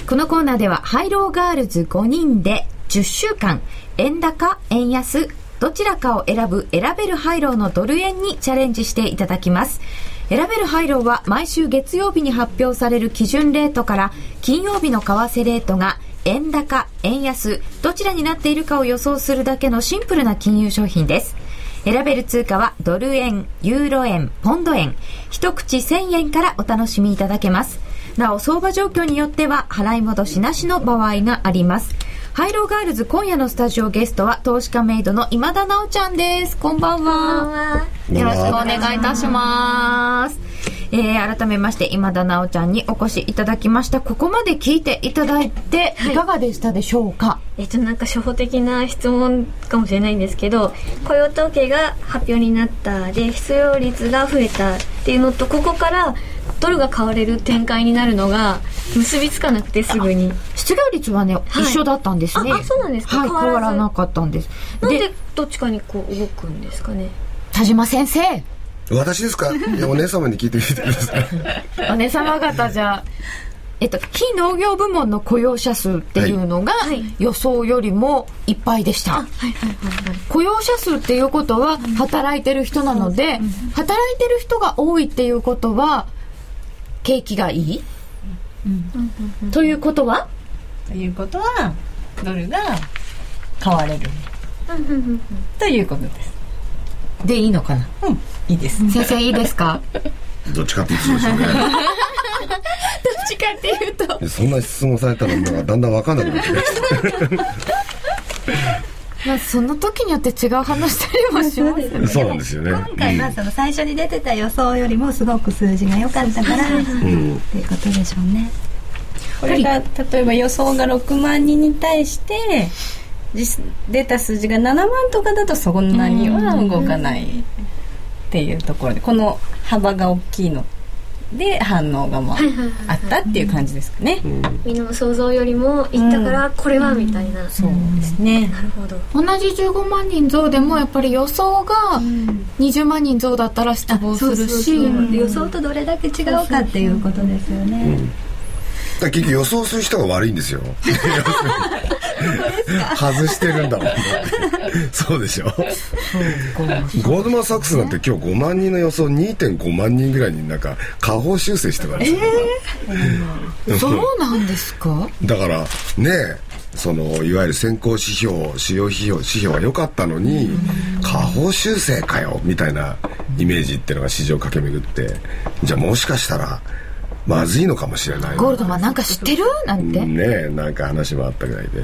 このコーナーではハイローガールズ5人で10週間、円高、円安、どちらかを選ぶ選べるハイローのドル円にチャレンジしていただきます。選べるハイローは毎週月曜日に発表される基準レートから金曜日の為替レートが円高、円安、どちらになっているかを予想するだけのシンプルな金融商品です。選べる通貨はドル円、ユーロ円、ポンド円、一口1000円からお楽しみいただけます。なお、相場状況によっては払い戻しなしの場合があります。ハイローガールズ今夜のスタジオゲストは投資家メイドの今田直ちゃんです。こんばんは。よろしくお願いいたします。えー、改めまして今田直ちゃんにお越しいただきました。ここまで聞いていただいてい。かがでしたでしょうか、はい、えっとなんか初歩的な質問かもしれないんですけど雇用統計が発表になったで失業率が増えたっていうのとここからドルが買われる展開になるのが結びつかなくてすぐに。失業率はね、はい、一緒だったんですね。あそうなんですか、はい、変わらなかったんです。なんでどっちかにこう動くんですかね？田島先生私ですか？いやお姉様に聞いてみてください。お姉様方じゃえっと、非農業部門の雇用者数っていうのが予想よりもいっぱいでした。雇用者数っていうことは働いてる人なので、働いてる人が多いっていうことは景気がいい、うん、ということは？ということはドルが買われる。ということですでいいのかな？うん。いいです。先生いいですか？どっちかっていうとそうですよね。どっちかっていうと。そんな質問されたらだんだん分かんなくなってきままあ、その時によって違う話したりもしますよね。そうなんですよね。今回はその最初に出てた予想よりもすごく数字が良かったから、うん、っていうことでしょうね。これが例えば予想が6万人に対して出た数字が7万とかだとそんなには動かないっていうところでこの幅が大きいので反応がまああったっていう感じですかね、みんなの想像よりもいったからこれはみたいな、そうですね。なるほど。同じ15万人増でもやっぱり予想が20万人増だったら失望するし予想とどれだけ違うかっていうことですよね、だ結局予想する人が悪いんですよ。外してるんだもんそうでしょ。ゴールドマン・サックスなんて今日5万人の予想2.5万人ぐらいになんか下方修正してたんですよ、えー、そうなんですか？だからねそのいわゆる先行指標主要指標指標は良かったのに下方修正かよみたいなイメージっていうのが市場駆け巡って。じゃあもしかしたらまずいのかもしれない。ゴールドマンなんか知ってる？なんて。ねなんか話もあったぐらいで。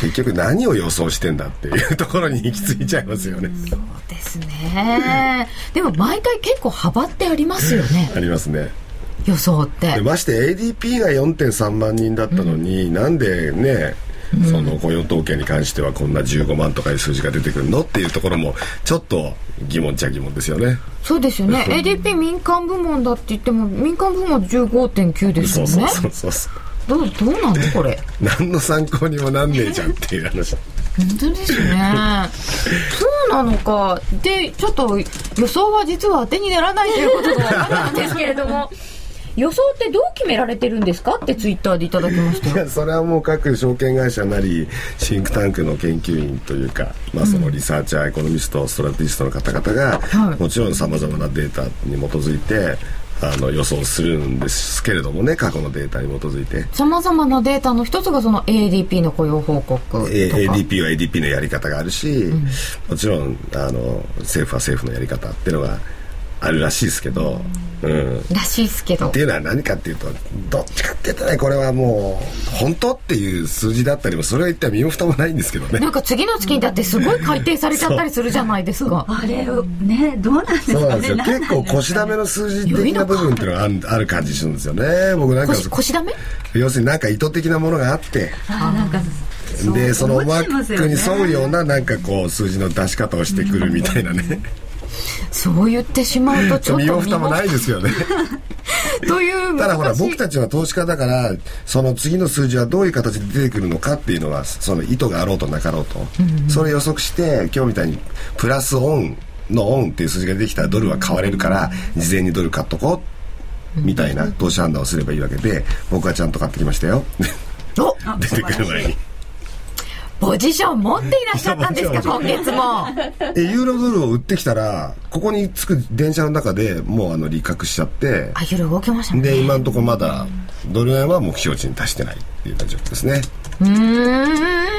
結局何を予想してんだっていうところに行き着いちゃいますよね。そうですね。でも毎回結構幅ってありますよね。ありますね。予想って。まして ADP が4.3万人だったのに、うん、なんでねその雇用統計に関してはこんな15万とかいう数字が出てくるのっていうところもちょっと疑問っちゃ疑問ですよね。そうですよね。ADP 民間部門だって言っても民間部門15.9ですよね。そうそうそうそうどうどうなのこれ？何の参考にもなんねえじゃんっていう話。本当ですね。そうなのか。でちょっと予想は実は当てにならないということが分かったんですけれども予想ってどう決められてるんですか？ってツイッターでいただきました。いやそれはもう各証券会社なりシンクタンクの研究員というか、まあ、そのリサーチャー、エコノミストストラテジストの方々が、はい、もちろんさまざまなデータに基づいてあの予想するんですけれどもね過去のデータに基づいて。さまざまなデータの一つがその ADP の雇用報告とか。ADP は ADP のやり方があるし、うん、もちろんあの政府は政府のやり方っていうのがあるらしいですけど、うん、らしいですけど。っていうのは何かっていうとどっちかっていうとねこれはもう本当っていう数字だったりもそれは一体身も蓋もないんですけどね。なんか次の月にだってすごい改定されちゃったりするじゃないですか。あれねどうなんですか、ね、そうなんですよ。結構腰だめの数字的な部分っていうのがあるある感じするんですよね。僕なんか腰だめ？要するになんか意図的なものがあって。あなんかでそのマックに沿うようななんかこう数字の出し方をしてくるみたいなね、そう言ってしまうとちょっと身も蓋もないですよね。というただほら僕たちは投資家だからその次の数字はどういう形で出てくるのかっていうのはその意図があろうとなかろうと、うん。うん、それ予測して今日みたいにプラスオンのオンっていう数字が出てきたらドルは買われるから事前にドル買っとこうみたいな投資判断をすればいいわけで僕はちゃんと買ってきましたよ。出てくる前にポジション持っていらっしゃったんですか 今月も。えユーロドルを売ってきたらここに着く電車の中でもうあの利確しちゃってあユーロ動きましたね。で今のところまだドル円は目標値に達してないっていう状況ですね。うん。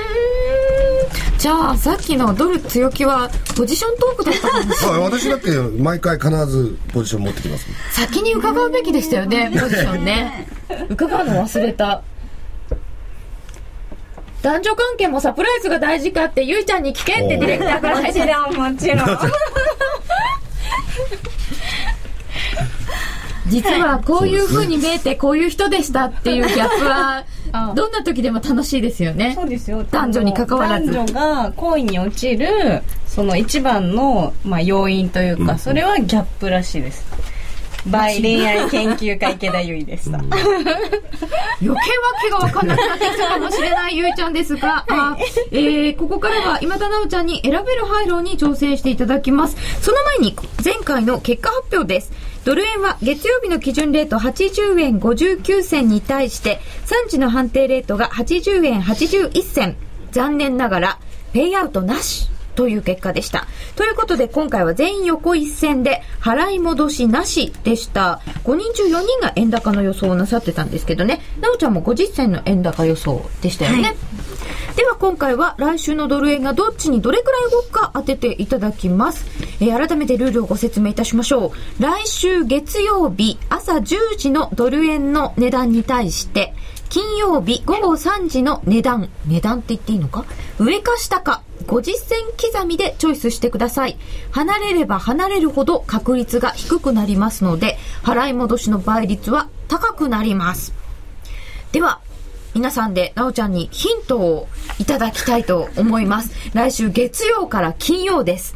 じゃあさっきのドル強気はポジショントークだったんです よ私だって毎回必ずポジション持ってきます先に伺うべきでしたよねポジションね。伺うの忘れた男女関係もサプライズが大事かってゆいちゃんに聞けってディレクターから。もちろんもちろん実はこういうふうに見えてこういう人でしたっていうギャップはどんな時でも楽しいですよね。そうですよ。男女に関わらず。男女が恋に落ちるその一番の、まあ、要因というか、それはギャップらしいです。バイ恋愛研究家池田由衣でした。余計わけが分かんなくなってきたかもしれないゆいちゃんですが、はい、えー、ここからは今田直ちゃんに選べる廃炉に挑戦していただきます。その前に前回の結果発表です。ドル円は月曜日の基準レート80円59銭に対して3時の判定レートが80円81銭。残念ながらペイアウトなし。という結果でした。ということで今回は全員横一線で払い戻しなしでした。5人中4人が円高の予想をなさってたんですけどね、なおちゃんも50銭の円高予想でしたよね。はいでは今回は来週のドル円がどっちにどれくらい動くか当てていただきます。えー、改めてルールをご説明いたしましょう。来週月曜日朝10時のドル円の値段に対して金曜日午後3時の値段、値段って言っていいのか？上か下か？50銭刻みでチョイスしてください。離れれば離れるほど確率が低くなりますので、払い戻しの倍率は高くなります。では、皆さんで、なおちゃんにヒントをいただきたいと思います。来週月曜から金曜です。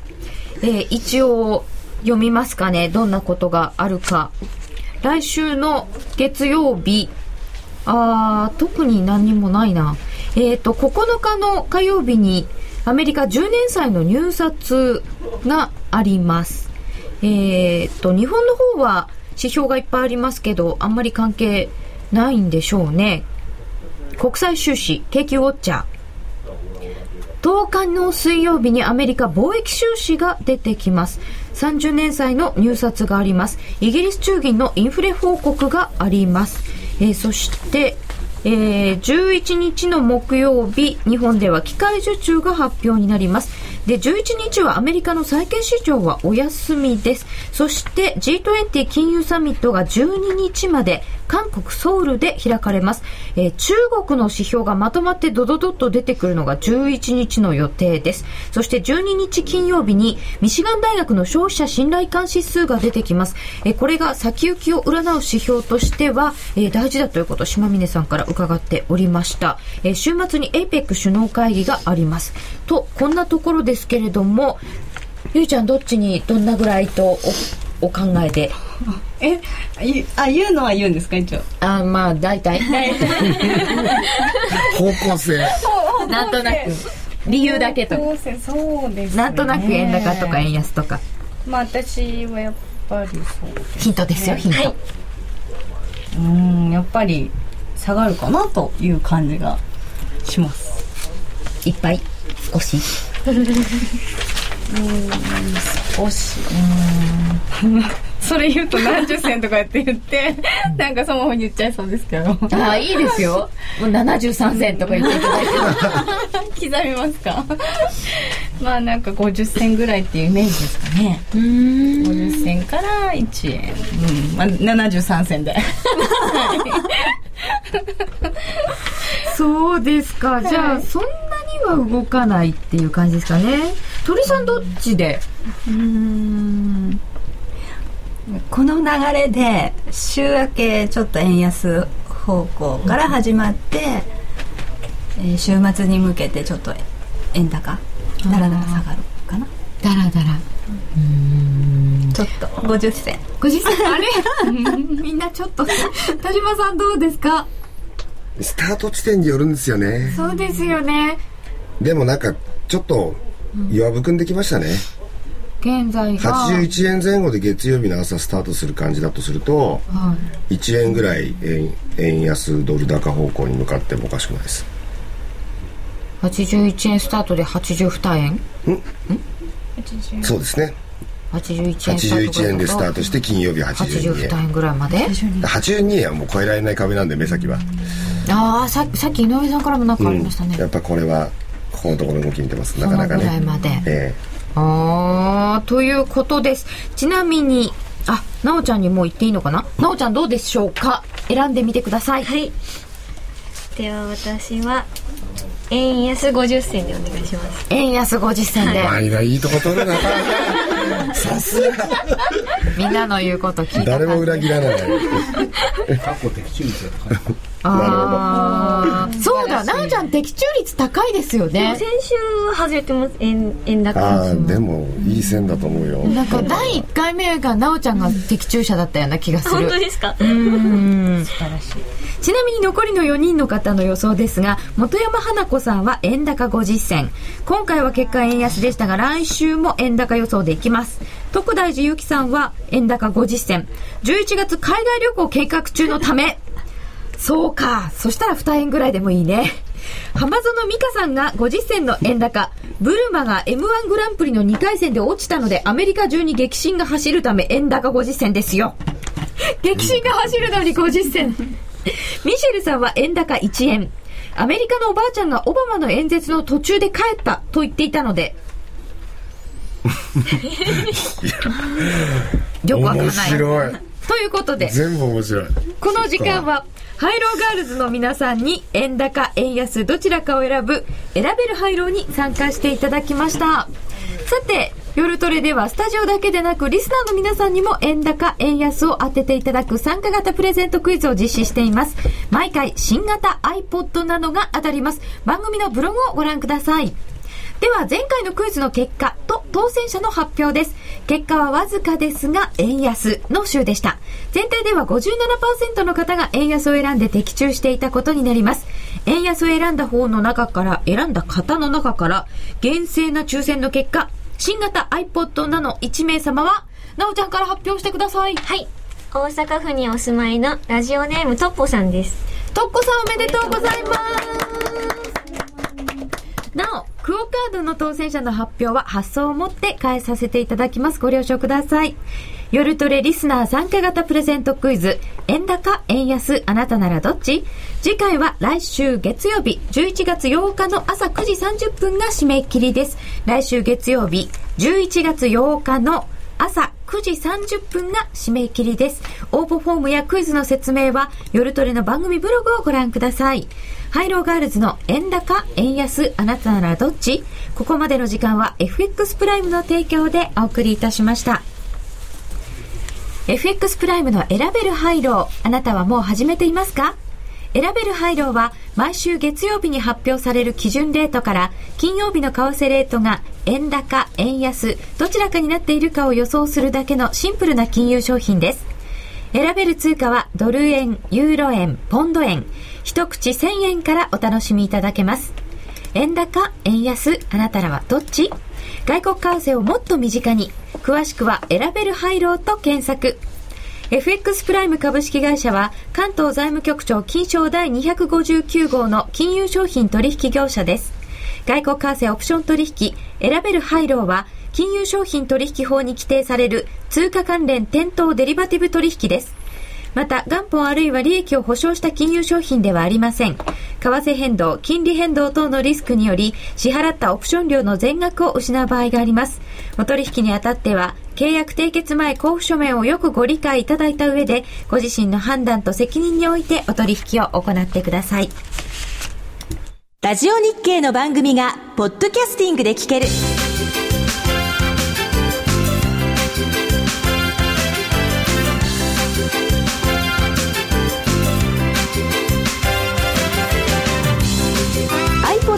えー、一応読みますかね。どんなことがあるか。来週の月曜日、あー、特に何にもないな。えっ、ー、と、9日の火曜日にアメリカ10年債の入札があります。えっ、と、日本の方は指標がいっぱいありますけど、あんまり関係ないんでしょうね。国際収支、景気ウォッチャー。10日の水曜日にアメリカ貿易収支が出てきます。30年債の入札があります。イギリス中銀のインフレ報告があります。えー、そして、えー、11日の木曜日、日本では機械受注が発表になります。で、11日はアメリカの債券市場はお休みです。そして G20 金融サミットが12日まで韓国ソウルで開かれます。えー、中国の指標がまとまってドドドッと出てくるのが11日の予定です。そして12日金曜日にミシガン大学の消費者信頼感指数が出てきます。えー、これが先行きを占う指標としては、えー、大事だということを島峰さんから伺っておりました。え週末に APEC 首脳会議があります。と、こんなところでですけれどもゆいちゃんどっちにどんなぐらいとお考えでえあ言うのは言うんですか一応。あまあ大体。方向性。なんとなく。理由だけとそうです、ね、なんとなく円高とか円安とか。まあ私はやっぱりそうです、ね、ヒントですよヒント、はい、うんやっぱり下がるかなという感じがします。いっぱい。少し うん。少しうん。それ言うと何十銭とかって言ってなんかそのまま言っちゃいそうですけど。ああいいですよ。もう73銭とか言っていただいて 刻みますか？まあなんか50銭ぐらいっていうイメージですかね。うん。50銭から1円。うん。まあ73銭で。そうですか。じゃあそんなには動かないっていう感じですかね鳥さんどっちで？うん。この流れで週明けちょっと円安方向から始まって、えー、週末に向けてちょっと円高だらだら下がるかな。だらだらうん。ちょっと。50銭。50銭。あれ？みんなちょっと。田島さんどうですか？スタート地点によるんですよね。そうですよね。でもなんかちょっと弱含んできましたね、現在が。81円前後で月曜日の朝スタートする感じだとすると、はい、1円ぐらい円円安ドル高方向に向かってもおかしくないです81円スタートで82円？ん。そうですね。81円81円でスタートして金曜日82円。82円。ぐらいまで82円はもう超えられない壁なんで目先は。ああささっき井上さんからも何かありましたね、うん、やっぱこれはここのところ動き見てます。なかなかね。ぐらいまで、えー、ああということです。ちなみにあなおちゃんにもう言っていいのかな？なおちゃんどうでしょうか？選んでみてください。はい。では私は円安50銭でお願いします。円安50銭で。前がいいとこ取るな さすが。みんなの言うこと聞いて誰も裏切らない。過去的中率が高いああそうだなおちゃん的中率高いですよね。先週外れてます円円高。ああでもいい線だと思うよ。なんか第1回目がなおちゃんが的中者だったような気がする。本当ですか？うん。素晴らしい。ちなみに残りの4人の方の予想ですが本山花子さんは円高50銭。今回は結果円安でしたが来週も円高予想でいきます。徳大寺ゆきさんは円高50銭。11月海外旅行計画中のためそうか。そしたら2円ぐらいでもいいね。浜園美香さんが50銭の円高。ブルマが M1 グランプリの2回戦で落ちたのでアメリカ中に激震が走るため円高50銭ですよ。激震が走るのに50銭。ミシェルさんは円高1円。アメリカのおばあちゃんがオバマの演説の途中で帰ったと言っていたので。よくわかんない。面白い。ということで。全部面白い。この時間はハイローガールズの皆さんに円高、円安どちらかを選ぶ選べるハイローに参加していただきました。さて、夜トレではスタジオだけでなくリスナーの皆さんにも円高、円安を当てていただく参加型プレゼントクイズを実施しています。毎回新型 iPod などが当たります。番組のブログをご覧ください。では前回のクイズの結果と当選者の発表です。結果はわずかですが円安の週でした。全体では57%の方が円安を選んで的中していたことになります。円安を選んだ方の中から、選んだ方の中から、厳正な抽選の結果、新型 iPod ナノ1名様は、なおちゃんから発表してください。はい。大阪府にお住まいのラジオネームトッポさんです。トッポさんおめでとうございます。なお、クオカードの当選者の発表は発送をもって返させていただきます。ご了承ください。夜トレリスナー参加型プレゼントクイズ、円高、円安、あなたならどっち？次回は来週月曜日、11月8日の朝9時30分が締め切りです。来週月曜日、11月8日の朝9時30分が締め切りです。応募フォームやクイズの説明は夜トレの番組ブログをご覧ください。ハイローガールズの円高、円安、あなたならどっち？ここまでの時間は FX プライムの提供でお送りいたしました。FX プライムの選べるハイロー、あなたはもう始めていますか？選べるハイローは毎週月曜日に発表される基準レートから金曜日の為替レートが円高、円安、どちらかになっているかを予想するだけのシンプルな金融商品です。選べる通貨はドル円、ユーロ円、ポンド円、一口1000円からお楽しみいただけます。円高、円安、あなたらはどっち？外国為替をもっと身近に、詳しくは選べるハイローと検索。FX プライム株式会社は関東財務局長金賞第259号の金融商品取引業者です。外国為替オプション取引選べるハイローは金融商品取引法に規定される通貨関連店頭デリバティブ取引です。また、元本あるいは利益を保証した金融商品ではありません。為替変動、金利変動等のリスクにより、支払ったオプション料の全額を失う場合があります。お取引にあたっては、契約締結前交付書面をよくご理解いただいた上で、ご自身の判断と責任においてお取引を行ってください。ラジオ日経の番組が、ポッドキャスティングで聞ける。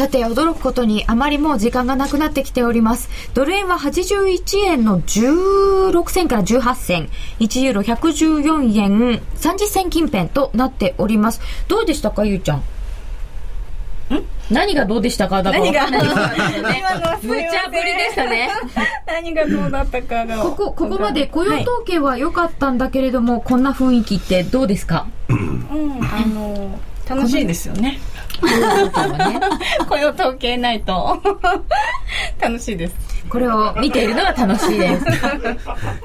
さて、驚くことにあまりもう時間がなくなってきております。ドル円は81円の16銭から18銭、1ユーロ114円30銭近辺となっております。どうでしたか、ゆうちゃん？何がどうでしたかだから何が？今のは無茶ぶりでしたね。何がどうだったかが。ここここまで雇用統計は良かったんだけれども、はい、こんな雰囲気ってどうですか？うんあの楽しいですよね 雇用統計ないと楽しいです。これを見ているのが楽しいです。い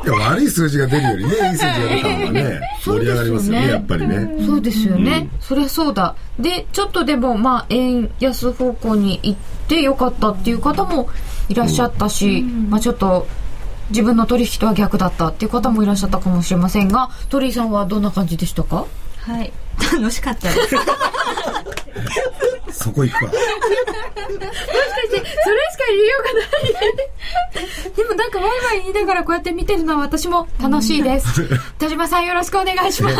や悪い数字が出るよりねいい数字が出た方がね 盛り上がりますよねやっぱりね。そうですよね、うん、そりゃそうだ。でちょっとでもまあ円安方向に行ってよかったっていう方もいらっしゃったし、うん、まあちょっと自分の取引とは逆だったっていう方もいらっしゃったかもしれませんが鳥居さんはどんな感じでしたか？はい楽しかったです そこ行くかもしかしてそれしか言いようがない。でもなんかワイワイ言いながらこうやって見てるのは私も楽しいです。田島さんよろしくお願いします。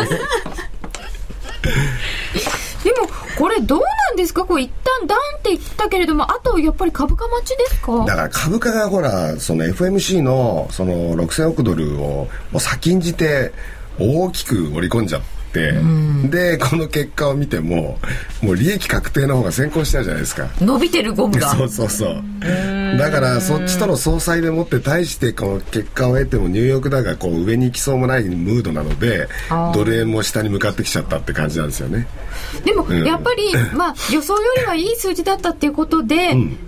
でもこれどうなんですか？こう一旦ダンって言ったけれどもあとやっぱり株価待ちですか？だから株価がほらその FMC のその6000億ドルをもう先んじて大きく盛り込んじゃって、うん、でこの結果を見てももう利益確定の方が先行したじゃないですか。伸びてるゴムが。そうそうそう。だからそっちとの総裁でもって対してこの結果を得てもニューヨークダウがこう上に行きそうもないムードなのでドル円も下に向かってきちゃったって感じなんですよねでも、やっぱり、まあ、予想よりはいい数字だったっていうことで、うん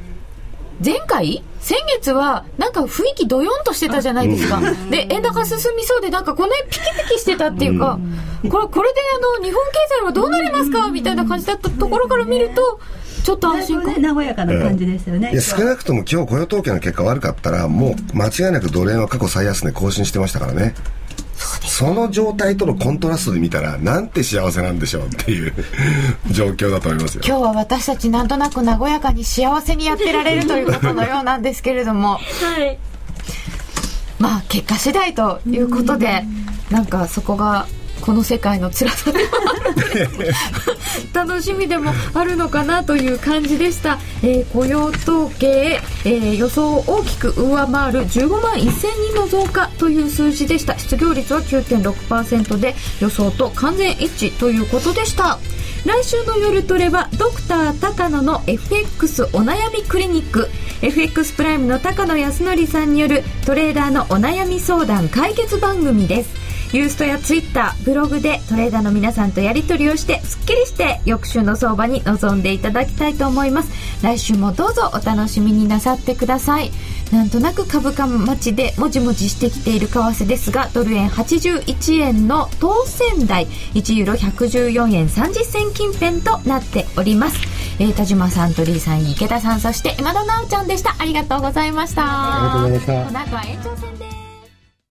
前回？先月はなんか雰囲気どよんとしてたじゃないですか、で円高進みそうでなんかこの辺ピキピキしてたっていうか、これこれであの日本経済はどうなりますかみたいな感じだったところから見るとちょっと安心感、ね、和やかな感じですよね、いや少なくとも今日雇用統計の結果悪かったらもう間違いなくドル円は過去最安値更新してましたからねその状態とのコントラストで見たらなんて幸せなんでしょうっていう状況だと思いますよ。今日は私たちなんとなく和やかに幸せにやってられるということのようなんですけれども。はい。まあ結果次第ということでなんかそこがこの世界の辛さでもある楽しみでもあるのかなという感じでした、えー、雇用統計、えー、予想を大きく上回る15万1000人の増加という数字でした。失業率は9.6%で予想と完全一致ということでした。来週の夜トレはドクター高野の FX お悩みクリニック。FX プライムの高野康則さんによるトレーダーのお悩み相談解決番組です。ユーストやツイッターブログでトレーダーの皆さんとやり取りをしてすっきりして翌週の相場に臨んでいただきたいと思います。来週もどうぞお楽しみになさってください。なんとなく株価待ちでもじもじしてきている為替ですがドル円81円の当選台1ユーロ114円30銭近辺となっております、えー、田島さん鳥居さん池田さんそして今田直ちゃんでした。ありがとうございました。ありがとうございました。この後は延長戦で